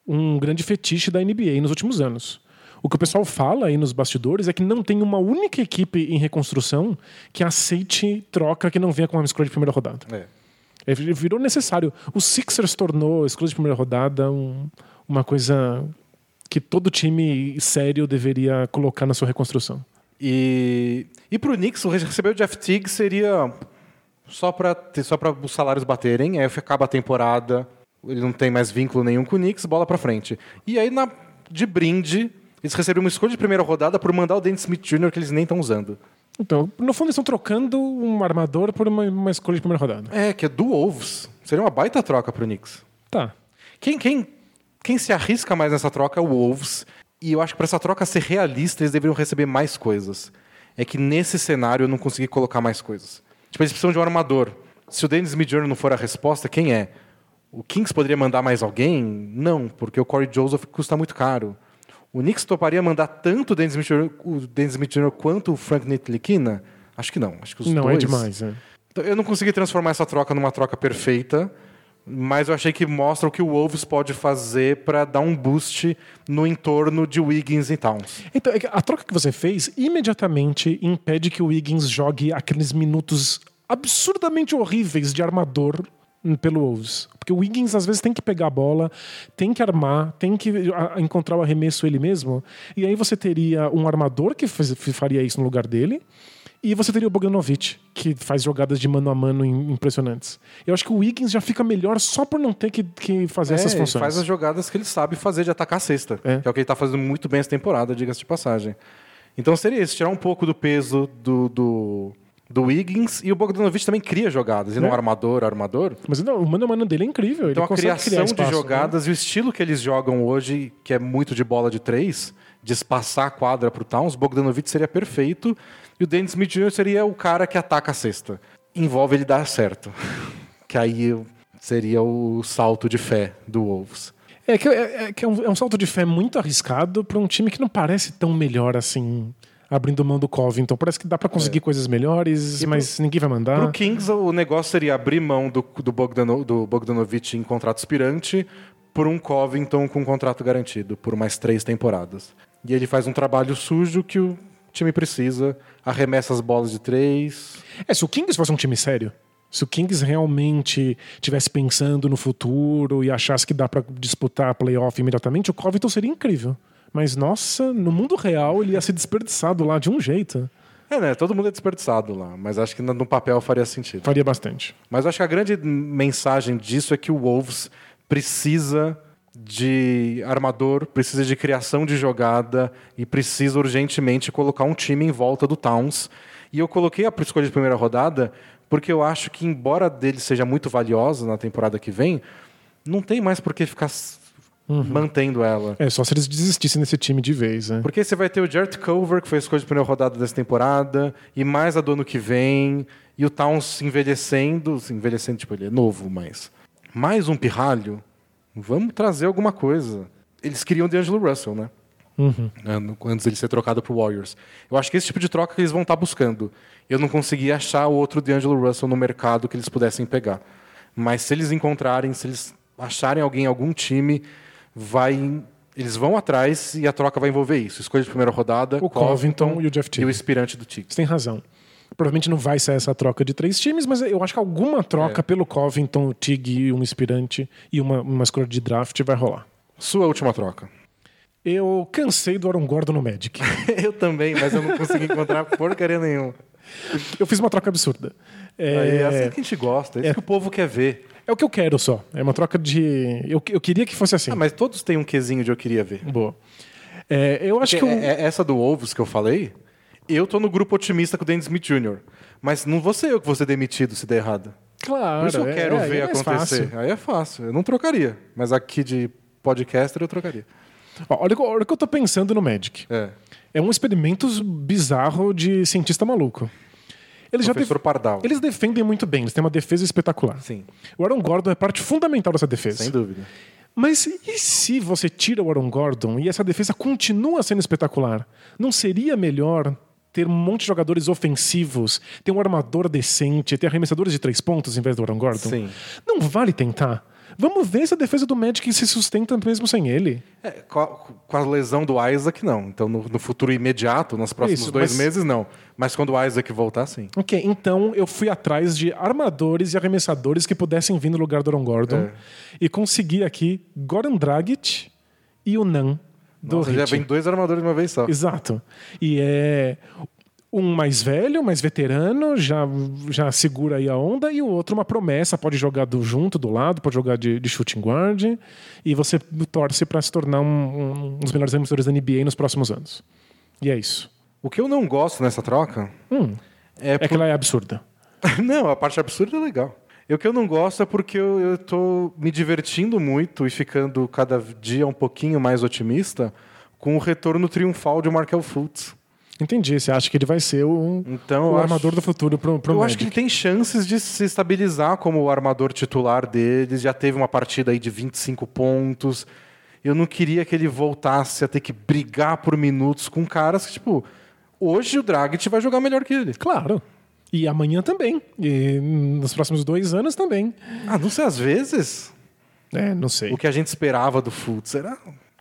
um grande fetiche da NBA nos últimos anos. O que o pessoal fala aí nos bastidores é que não tem uma única equipe em reconstrução que aceite troca que não venha com uma escolha de primeira rodada. É. É, virou necessário. O Sixers tornou a escolha de primeira rodada um- uma coisa que todo time sério deveria colocar na sua reconstrução. E, e pro Knicks, o receber o Jeff Teague seria só para só para os salários baterem, aí acaba a temporada, ele não tem mais vínculo nenhum com o Knicks, bola para frente. E aí na de brinde, eles receberam uma escolha de primeira rodada por mandar o Dennis Smith Jr. que eles nem estão usando. Então, no fundo, eles estão trocando um armador por uma, uma escolha de primeira rodada. É, que é do Wolves. Seria uma baita troca pro Knicks. Tá. Quem, quem, quem se arrisca mais nessa troca é o Wolves. E eu acho que para essa troca ser realista, eles deveriam receber mais coisas. É que nesse cenário eu não consegui colocar mais coisas. Tipo, eles precisam de um armador. Se o Dennis Smith Jr. não for a resposta, quem é? O Kings poderia mandar mais alguém? Não, porque o Corey Joseph custa muito caro. O Knicks toparia mandar tanto o Dennis Smith Jr., o Dennis Smith Jr. quanto o Frank Ntilikina? Acho que não. Acho que os não dois... é demais. É. Então, Eu não consegui transformar essa troca numa troca perfeita, mas eu achei que mostra o que o Wolves pode fazer para dar um boost no entorno de Wiggins e Towns. Então, é a troca que você fez imediatamente impede que o Wiggins jogue aqueles minutos absurdamente horríveis de armador pelo Wolves. Porque o Wiggins às vezes tem que pegar a bola, tem que armar, tem que encontrar o arremesso ele mesmo. E aí você teria um armador que faria isso no lugar dele. E você teria o Bogdanovich, que faz jogadas de mano a mano im- impressionantes. Eu acho que o Wiggins já fica melhor só por não ter que, que fazer essas É, ele funções. faz as jogadas que ele sabe fazer de atacar a cesta, É. que é o que ele está fazendo muito bem essa temporada, diga-se de passagem. Então seria isso, tirar um pouco do peso do, do, do Wiggins e o Bogdanovich também cria jogadas, não é um armador, armador. Mas não, o mano a mano dele é incrível. Então ele a criação criar de espaço, né? jogadas e o estilo que eles jogam hoje, que é muito de bola de três, de espaçar a quadra pro Towns, Bogdanovich seria perfeito e o Dennis Smith Jr. seria o cara que ataca a cesta. Envolve ele dar certo. que aí seria o salto de fé do Wolves. É que, é, é que é, um, é um salto de fé muito arriscado para um time que não parece tão melhor assim, abrindo mão do Covington. Parece que dá para conseguir coisas melhores, mas ninguém vai mandar. Pro Kings, o negócio seria abrir mão do, do, Bogdano, do Bogdanovich em contrato aspirante por um Covington com contrato garantido por mais três temporadas. E ele faz um trabalho sujo que o time precisa, arremessa as bolas de três. É, se o Kings fosse um time sério, se o Kings realmente tivesse pensando no futuro e achasse que dá para disputar playoff imediatamente, o Covington seria incrível. Mas, nossa, no mundo real ele ia ser desperdiçado lá de um jeito. É, né? Todo mundo é desperdiçado lá, mas acho que no papel faria sentido. Faria bastante. Mas acho que a grande mensagem disso é que o Wolves precisa de armador, precisa de criação de jogada e precisa urgentemente colocar um time em volta do Towns. E eu coloquei a escolha de primeira rodada porque eu acho que, embora dele seja muito valiosa na temporada que vem, não tem mais por que ficar s- mantendo ela. É, só se eles desistissem desse time de vez, né? Porque você vai ter o Jared Culver, que foi a escolha de primeira rodada dessa temporada, e mais a do ano que vem, e o Towns envelhecendo, envelhecendo, tipo, ele é novo, mas mais um pirralho, vamos trazer alguma coisa. Eles queriam o D'Angelo Russell, né? Uhum. no- Antes dele ser trocado pro Warriors. Eu acho que esse tipo de troca que eles vão estar buscando. Eu não consegui achar o outro D'Angelo Russell no mercado que eles pudessem pegar. Mas se eles encontrarem, se eles acharem alguém em algum time, vai eles vão atrás e a troca vai envolver isso. Escolha de primeira rodada, O Covington e o Jeff e o Teague. inspirante do Tigres. Você tem razão. Provavelmente não vai ser essa troca de três times, mas eu acho que alguma troca É. pelo Covington, o Tig, um inspirante e uma, uma escolha de draft vai rolar. Sua última troca. Eu cansei do Aaron Gordon no Magic. eu também, mas eu não consegui encontrar porcaria nenhuma. Eu fiz uma troca absurda. É, é É, assim que a gente gosta, é isso é- que o povo quer ver. É o que eu quero só. É uma troca de. Eu, eu queria que fosse assim. Ah, mas todos têm um quesinho de eu queria ver. Boa. É, eu acho que. Porque eu- é- é essa do Wolves que eu falei, eu tô no grupo otimista com o Dennis Smith Jr. Mas não vou ser eu que vou ser demitido se der errado. Claro. Por isso eu é- quero ver acontecer. fácil. Aí é fácil. Eu não trocaria. Mas aqui de podcaster eu trocaria. Ó, olha, o que- olha o que eu tô pensando no Magic. É. É um experimento bizarro de cientista maluco. Eles já Professor def- Pardal. Eles defendem muito bem, eles têm uma defesa espetacular. Sim, O Aaron Gordon é parte fundamental dessa defesa. sem dúvida. Mas e se você tira o Aaron Gordon e essa defesa continua sendo espetacular? Não seria melhor ter um monte de jogadores ofensivos, ter um armador decente, ter arremessadores de três pontos em vez do Aaron Gordon? Sim. Não vale tentar. Vamos ver se a defesa do Magic se sustenta mesmo sem ele. É, com, a, com a lesão do Isaac, não. Então, no, no futuro imediato, nos próximos Isso, dois mas- meses, não. Mas quando o Isaac voltar, sim. Ok, então eu fui atrás de armadores e arremessadores que pudessem vir no lugar do Aaron Gordon É. e consegui aqui Goran Dragic e o Nan do Nossa, já vem dois armadores de uma vez só. Exato. E é um mais velho, mais veterano, já, já segura aí a onda, e o outro uma promessa, pode jogar do junto, do lado, pode jogar de, de shooting guard, e você torce para se tornar um, um dos melhores arremessadores da NBA nos próximos anos. E é isso. O que eu não gosto nessa troca Hum, é, é por- que ela é absurda. não, a parte absurda é legal. E o que eu não gosto é porque eu, tô me divertindo muito e ficando cada dia um pouquinho mais otimista com o retorno triunfal de Markel Fultz. Entendi. Você acha que ele vai ser o, Então, o eu armador acho- do futuro pro, pro eu Magic. acho que ele tem chances de se estabilizar como o armador titular deles. Já teve uma partida aí de 25 pontos. Eu não queria que ele voltasse a ter que brigar por minutos com caras que, tipo, hoje o Dragic vai jogar melhor que ele. Claro. E amanhã também. E nos próximos dois anos também. Ah, não sei, às vezes É, não sei. o que a gente esperava do Fultz era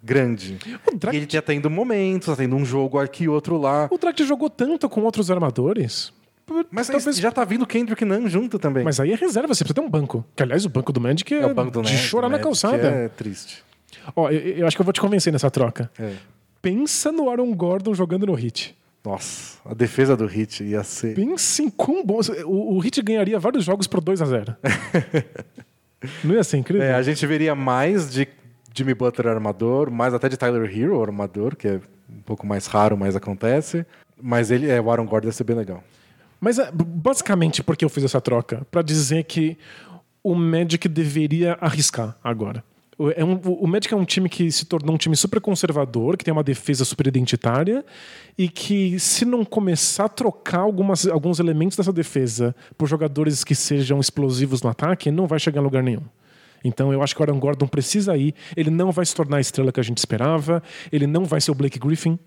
grande. O E ele tinha tendo momentos, tá tendo um jogo aqui, outro lá. O Dragic jogou tanto com outros armadores. Mas talvez- já tá vindo Kendrick Nunn junto também. Mas aí é reserva, você precisa ter um banco. Que, aliás, o banco do Magic é, é o banco do de chorar na Magic, calçada. É triste. Ó, eu, eu acho que eu vou te convencer nessa troca. É. Pensa no Aaron Gordon jogando no Hit. Nossa, a defesa do Hit ia ser. Pensa em quão bom... O, o Hit ganharia vários jogos por 2 a 0 Não ia ser incrível? É, a gente veria mais de Jimmy Butler armador, mais até de Tyler Hero armador, que é um pouco mais raro, mas acontece. Mas ele é o Aaron Gordon ia ser bem legal. Mas é, basicamente porque eu fiz essa troca? Pra dizer que o Magic deveria arriscar agora. É um- o- Magic é um time que se tornou um time super conservador, que tem uma defesa super identitária e que se não começar a trocar algumas, alguns elementos dessa defesa por jogadores que sejam explosivos no ataque, não vai chegar em lugar nenhum. Então eu acho que o Aaron Gordon precisa ir. Ele não vai se tornar a estrela que a gente esperava. Ele não vai ser o Blake Griffin,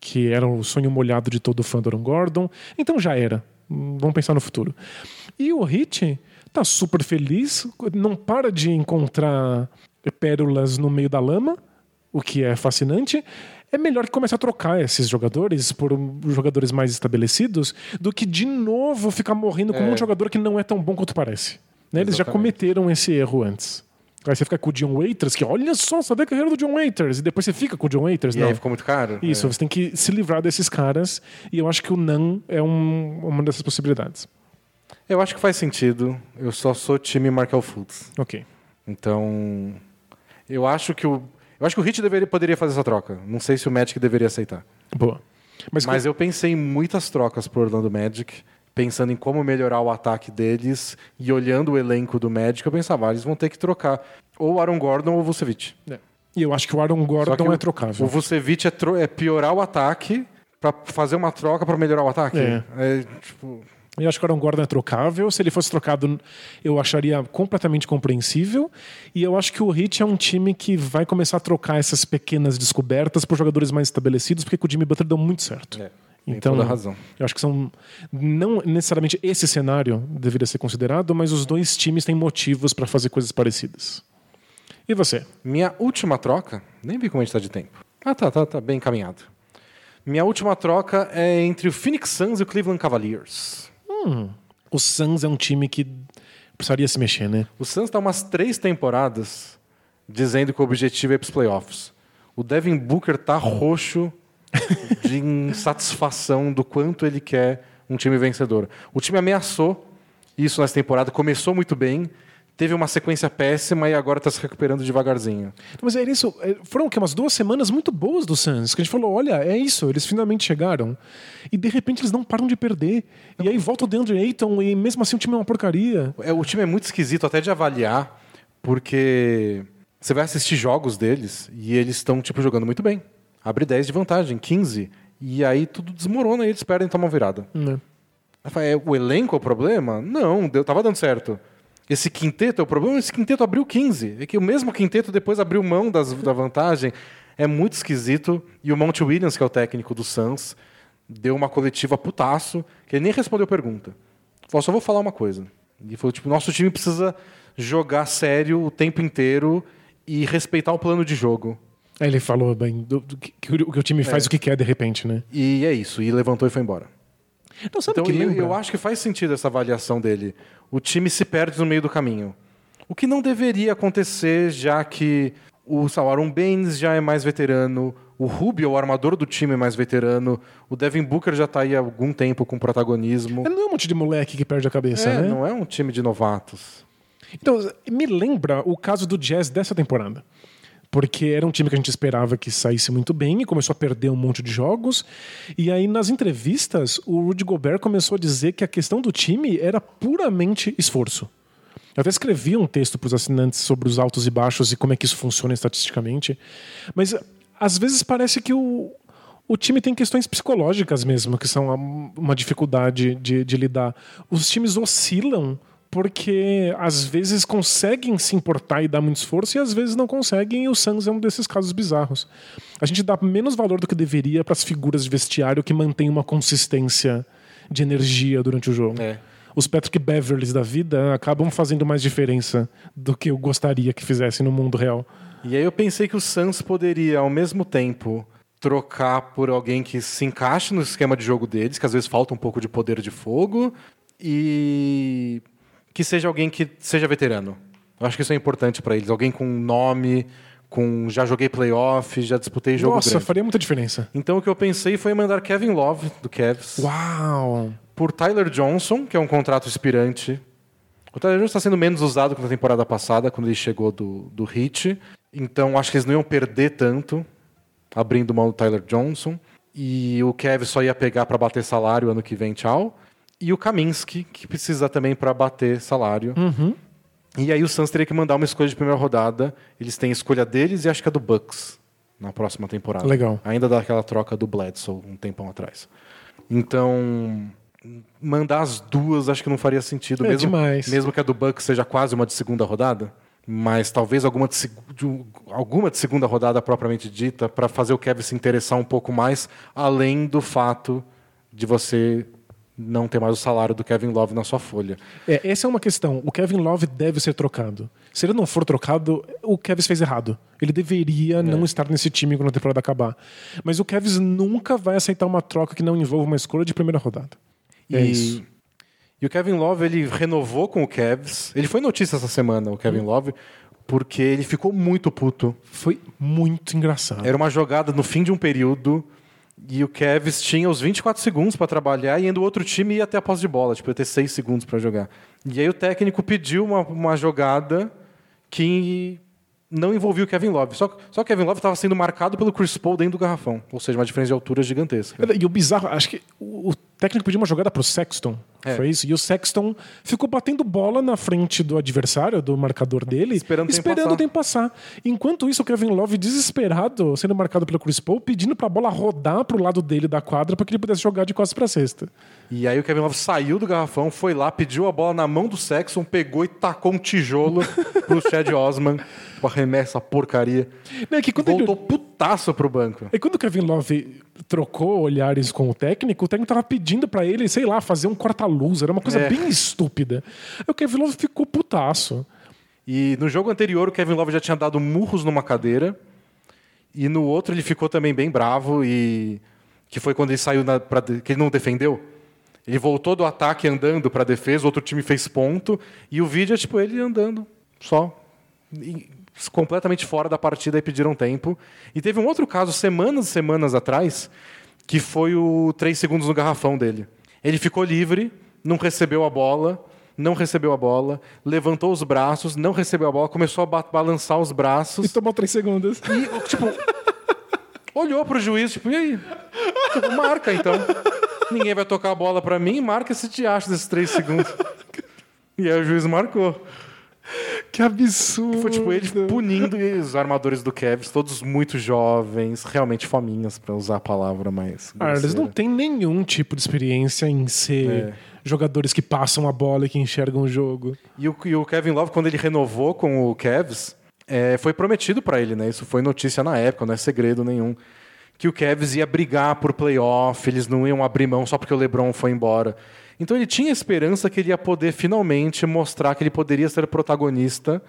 que era o sonho molhado de todo fã do Aaron Gordon. Então já era. Hum, Vamos pensar no futuro. E o Hit tá super feliz, não para de encontrar pérolas no meio da lama, o que é fascinante. É melhor que comece a trocar esses jogadores por jogadores mais estabelecidos do que de novo ficar morrendo com um jogador que não é tão bom quanto parece. Né? Eles já cometeram esse erro antes. Aí você fica com o John Waiters, que olha só, vê a carreira do John Waiters, e depois você fica com o John Waiters. E não. aí ficou muito caro? Isso, É. você tem que se livrar desses caras, e eu acho que o Nan é um- uma dessas possibilidades. Eu acho que faz sentido. Eu só sou time Markel Fultz. Ok. Então, eu acho que o eu acho que o Hit deveria, poderia fazer essa troca. Não sei se o Magic deveria aceitar. Boa. Mas, Mas eu pensei em muitas trocas pro Orlando Magic, pensando em como melhorar o ataque deles e olhando o elenco do Magic, eu pensava, ah, eles vão ter que trocar ou Aaron Gordon ou Vucevic. É. E eu acho que o Aaron Gordon o- é trocável. O Vucevic é, tro- é piorar o ataque pra fazer uma troca pra melhorar o ataque. É. É, tipo, Eu acho que o Aaron Gordon é trocável. Se ele fosse trocado, eu acharia completamente compreensível. E eu acho que o Heat é um time que vai começar a trocar essas pequenas descobertas por jogadores mais estabelecidos, porque com o Jimmy Butler deu muito certo. é, tem Então, toda a razão. eu acho que são. Não necessariamente esse cenário deveria ser considerado, mas os dois times têm motivos para fazer coisas parecidas. E você? Minha última troca, nem vi como a gente tá de tempo. Ah, tá, tá, tá bem encaminhado. Minha última troca é entre o Phoenix Suns e o Cleveland Cavaliers. O Suns é um time que precisaria se mexer, né? O Suns está umas três temporadas dizendo que o objetivo é ir para os playoffs. O Devin Booker tá roxo de insatisfação do quanto ele quer um time vencedor. O time ameaçou isso nessa temporada, começou muito bem, teve uma sequência péssima e agora está se recuperando devagarzinho. Mas é isso. é, Foram o quê? umas duas semanas muito boas do Suns. Que a gente falou: olha, é isso, eles finalmente chegaram. E de repente eles não param de perder. E aí volta o DeAndre Ayton e mesmo assim o time é uma porcaria. É, o time é muito esquisito até de avaliar, porque você vai assistir jogos deles e eles estão tipo jogando muito bem. Abre 10 de vantagem, 15, e aí tudo desmorona e eles perdem e tomam virada. Né? Aí fala, É, o elenco é o problema? Não, deu, tava dando certo. Esse quinteto é o problema? Esse quinteto abriu 15. É que o mesmo quinteto depois abriu mão das, da vantagem. É muito esquisito. E o Monty Williams, que é o técnico do Suns, deu uma coletiva putaço, que ele nem respondeu pergunta. Falou, só vou falar uma coisa. E falou, tipo, nosso time precisa jogar sério o tempo inteiro e respeitar o plano de jogo. Aí ele falou bem do, do que, que o que o time faz É. o que quer de repente, né? E é isso. E levantou e foi embora. Então, sabe Então que eu, eu acho que faz sentido essa avaliação dele. O time se perde no meio do caminho. O que não deveria acontecer, já que o Aaron Baines já é mais veterano, o Rubio, o armador do time, é mais veterano, o Devin Booker já está aí há algum tempo com protagonismo. Ele não é um monte de moleque que perde a cabeça, É, né? não é um time de novatos. Então, me lembra o caso do Jazz dessa temporada. Porque era um time que a gente esperava que saísse muito bem e começou a perder um monte de jogos. E aí, nas entrevistas, o Rudy Gobert começou a dizer que a questão do time era puramente esforço. Eu até escrevi um texto para os assinantes sobre os altos e baixos e como é que isso funciona estatisticamente. Mas às vezes parece que o, o time tem questões psicológicas mesmo, que são uma dificuldade de, de lidar. Os times oscilam porque às vezes conseguem se importar e dar muito esforço e às vezes não conseguem, e o Suns é um desses casos bizarros. A gente dá menos valor do que deveria para as figuras de vestiário que mantêm uma consistência de energia durante o jogo. É. Os Patrick Beverleys da vida acabam fazendo mais diferença do que eu gostaria que fizessem no mundo real. E aí eu pensei que o Suns poderia, ao mesmo tempo, trocar por alguém que se encaixe no esquema de jogo deles, que às vezes falta um pouco de poder de fogo, e que seja alguém que seja veterano. Eu acho que isso é importante para eles. Alguém com nome, com já joguei playoff, já disputei jogo Nossa, grande. faria muita diferença. Então o que eu pensei foi mandar Kevin Love, do Cavs, Uau! por Tyler Johnson, que é um contrato expirante. O Tyler Johnson está sendo menos usado que na temporada passada, quando ele chegou do, do Heat. Então acho que eles não iam perder tanto abrindo mão do Tyler Johnson. E o Kevin só ia pegar para bater salário ano que vem, tchau. E o Kaminsky, que precisa também para bater salário. Uhum. E aí o Suns teria que mandar uma escolha de primeira rodada. Eles têm a escolha deles e acho que a do Bucks na próxima temporada. Legal. Ainda daquela troca do Bledsoe um tempão atrás. Então, mandar as duas acho que não faria sentido. É mesmo, demais. mesmo que a do Bucks seja quase uma de segunda rodada. Mas talvez alguma de, de um- alguma de segunda rodada propriamente dita para fazer o Kevin se interessar um pouco mais, além do fato de você não ter mais o salário do Kevin Love na sua folha. É, essa é uma questão. O Kevin Love deve ser trocado. Se ele não for trocado, o Kevin fez errado. Ele deveria É. não estar nesse time quando a temporada acabar. Mas o Kevin nunca vai aceitar uma troca que não envolva uma escolha de primeira rodada. É e, isso. e o Kevin Love, ele renovou com o Cavs. Ele foi notícia essa semana, o Hum. Kevin Love, porque ele ficou muito puto. Foi muito engraçado. Era uma jogada no fim de um período e o Cavs tinha os 24 segundos para trabalhar e ainda o outro time ia até a posse de bola, tipo, ia ter 6 segundos para jogar. E aí o técnico pediu uma, uma jogada que não envolvia o Kevin Love. Só, só o Kevin Love estava sendo marcado pelo Chris Paul dentro do garrafão, ou seja, uma diferença de altura gigantesca. E o bizarro, acho que o técnico pediu uma jogada pro Sexton. É. Foi isso. E o Sexton ficou batendo bola na frente do adversário, do marcador dele, Esperando o tempo esperando passar. o tempo passar. Enquanto isso, o Kevin Love, desesperado, sendo marcado pelo Chris Paul, pedindo pra bola rodar pro lado dele da quadra para que ele pudesse jogar de costas pra cesta. E aí o Kevin Love saiu do garrafão, foi lá, pediu a bola na mão do Sexton, pegou e tacou um tijolo pro Chad Osman. Arremessa a porcaria. É que quando ele- Voltou putaço pro banco. E quando o Kevin Love trocou olhares com o técnico, o técnico tava pedindo pra ele, sei lá, fazer um corta-luz. Era uma coisa É. bem estúpida. Aí o Kevin Love ficou putaço. E no jogo anterior, o Kevin Love já tinha dado murros numa cadeira. E no outro ele ficou também bem bravo e que foi quando ele saiu na, pra, que ele não defendeu. Ele voltou do ataque andando pra defesa, o outro time fez ponto e o vídeo é tipo ele andando só E- completamente fora da partida e pediram tempo. E teve um outro caso semanas e semanas atrás que foi o três segundos no garrafão dele. Ele ficou livre, não recebeu a bola, não recebeu a bola, levantou os braços, não recebeu a bola, começou a ba- balançar os E braços tomou três segundos. e, tipo, olhou pro juiz, tipo, e aí? Tipo, marca então. Ninguém vai tocar a bola pra mim, marca esse diacho desses três segundos. E aí o juiz marcou. Que absurdo. Foi tipo ele punindo os armadores do Cavs, todos muito jovens, realmente fominhas, pra usar a palavra mais. Ah, eles não têm nenhum tipo de experiência em ser É. jogadores que passam a bola e que enxergam o jogo. E o, e o Kevin Love, quando ele renovou com o Cavs, é, foi prometido pra ele, né? Isso foi notícia na época, não é segredo nenhum. Que o Cavs ia brigar por playoff, eles não iam abrir mão só porque o LeBron foi embora. Então ele tinha esperança que ele ia poder finalmente mostrar que ele poderia ser protagonista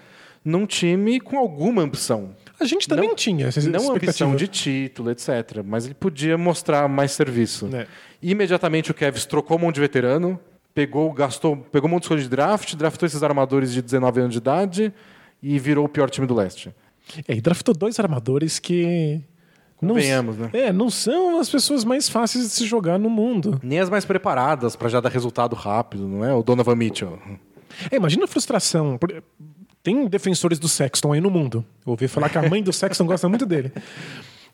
num time com alguma ambição. A gente também tinha essa Não ambição de título, etc. Mas ele podia mostrar mais serviço. É. Imediatamente o Cavs trocou um monte de veterano, pegou, gastou, pegou um monte de escolha de draft, draftou esses armadores de 19 anos de idade e virou o pior time do leste. É, e draftou dois armadores que. Não, Convenhamos, né? É, não são as pessoas mais fáceis de se jogar no mundo. Nem as mais preparadas para já dar resultado rápido, não é? O Donovan Mitchell. É, imagina a frustração. Tem defensores do Sexton aí no mundo. Eu ouvi falar que a mãe do Sexton gosta muito dele.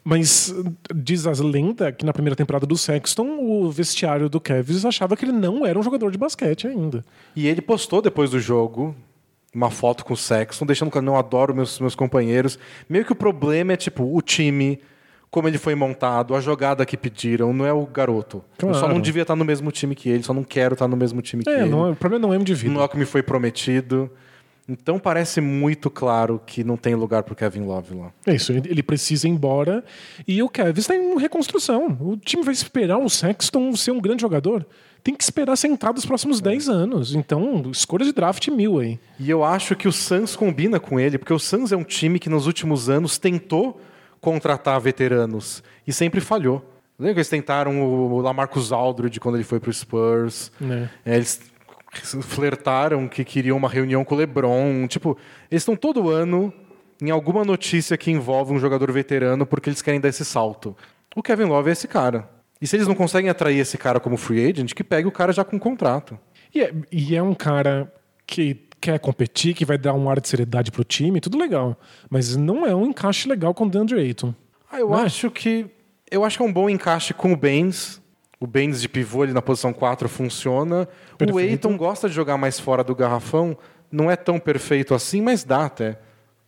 Mas diz as lenda que na primeira temporada do Sexton, o vestiário do Cavs achava que ele não era um jogador de basquete ainda. E ele postou depois do jogo uma foto com o Sexton, deixando claro, não adoro meus, meus companheiros. Meio que o problema é, tipo, o time, como ele foi montado, a jogada que pediram, não é o garoto. Eu só Claro. não devia estar no mesmo time que ele, só não quero estar no mesmo time que É, ele. não é- o problema não é indivíduo. Não é o que me foi prometido. Então parece muito claro que não tem lugar pro Kevin Love lá. É isso, ele precisa ir embora. E o Cavs está em reconstrução. O time vai esperar o Sexton ser um grande jogador. Tem que esperar sentado os próximos 10 anos. Então, escolha de draft mil aí. E eu acho que o Suns combina com ele, porque o Suns é um time que nos últimos anos tentou contratar veteranos e sempre falhou. Lembra que eles tentaram o Lamarcus Aldridge quando ele foi pro Spurs? Né? É, eles flertaram que queriam uma reunião com o LeBron. Tipo, eles estão todo ano em alguma notícia que envolve um jogador veterano porque eles querem dar esse salto. O Kevin Love é esse cara. E se eles não conseguem atrair esse cara como free agent, que pegue o cara já com contrato. E é, e é um cara que quer competir, que vai dar um ar de seriedade pro time, tudo legal. Mas não é um encaixe legal com o DeAndre Ayton. Ah, eu Não é? acho que eu acho que é um bom encaixe com o Baines. O Baines de pivô ali na posição 4 funciona. O Perfeito. Eiton gosta de jogar mais fora do garrafão. Não é tão perfeito assim, mas dá até.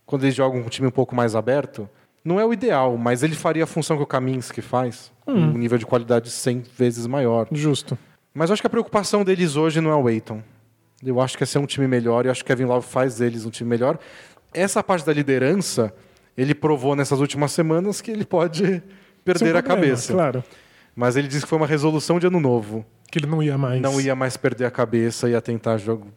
Quando eles jogam com um time um pouco mais aberto. Não é o ideal, mas ele faria a função que o Kaminsky faz. Um nível de qualidade 100 vezes maior. Justo. Mas acho que a preocupação deles hoje não é o Eiton. Eu acho que é ser um time melhor e eu acho que Kevin Love faz deles um time melhor. Essa parte da liderança, ele provou nessas últimas semanas que ele pode perder a problema, cabeça. Claro. Mas ele disse que foi uma resolução de ano novo. Que ele não ia mais. Não ia mais perder a cabeça, ia tentar jogo,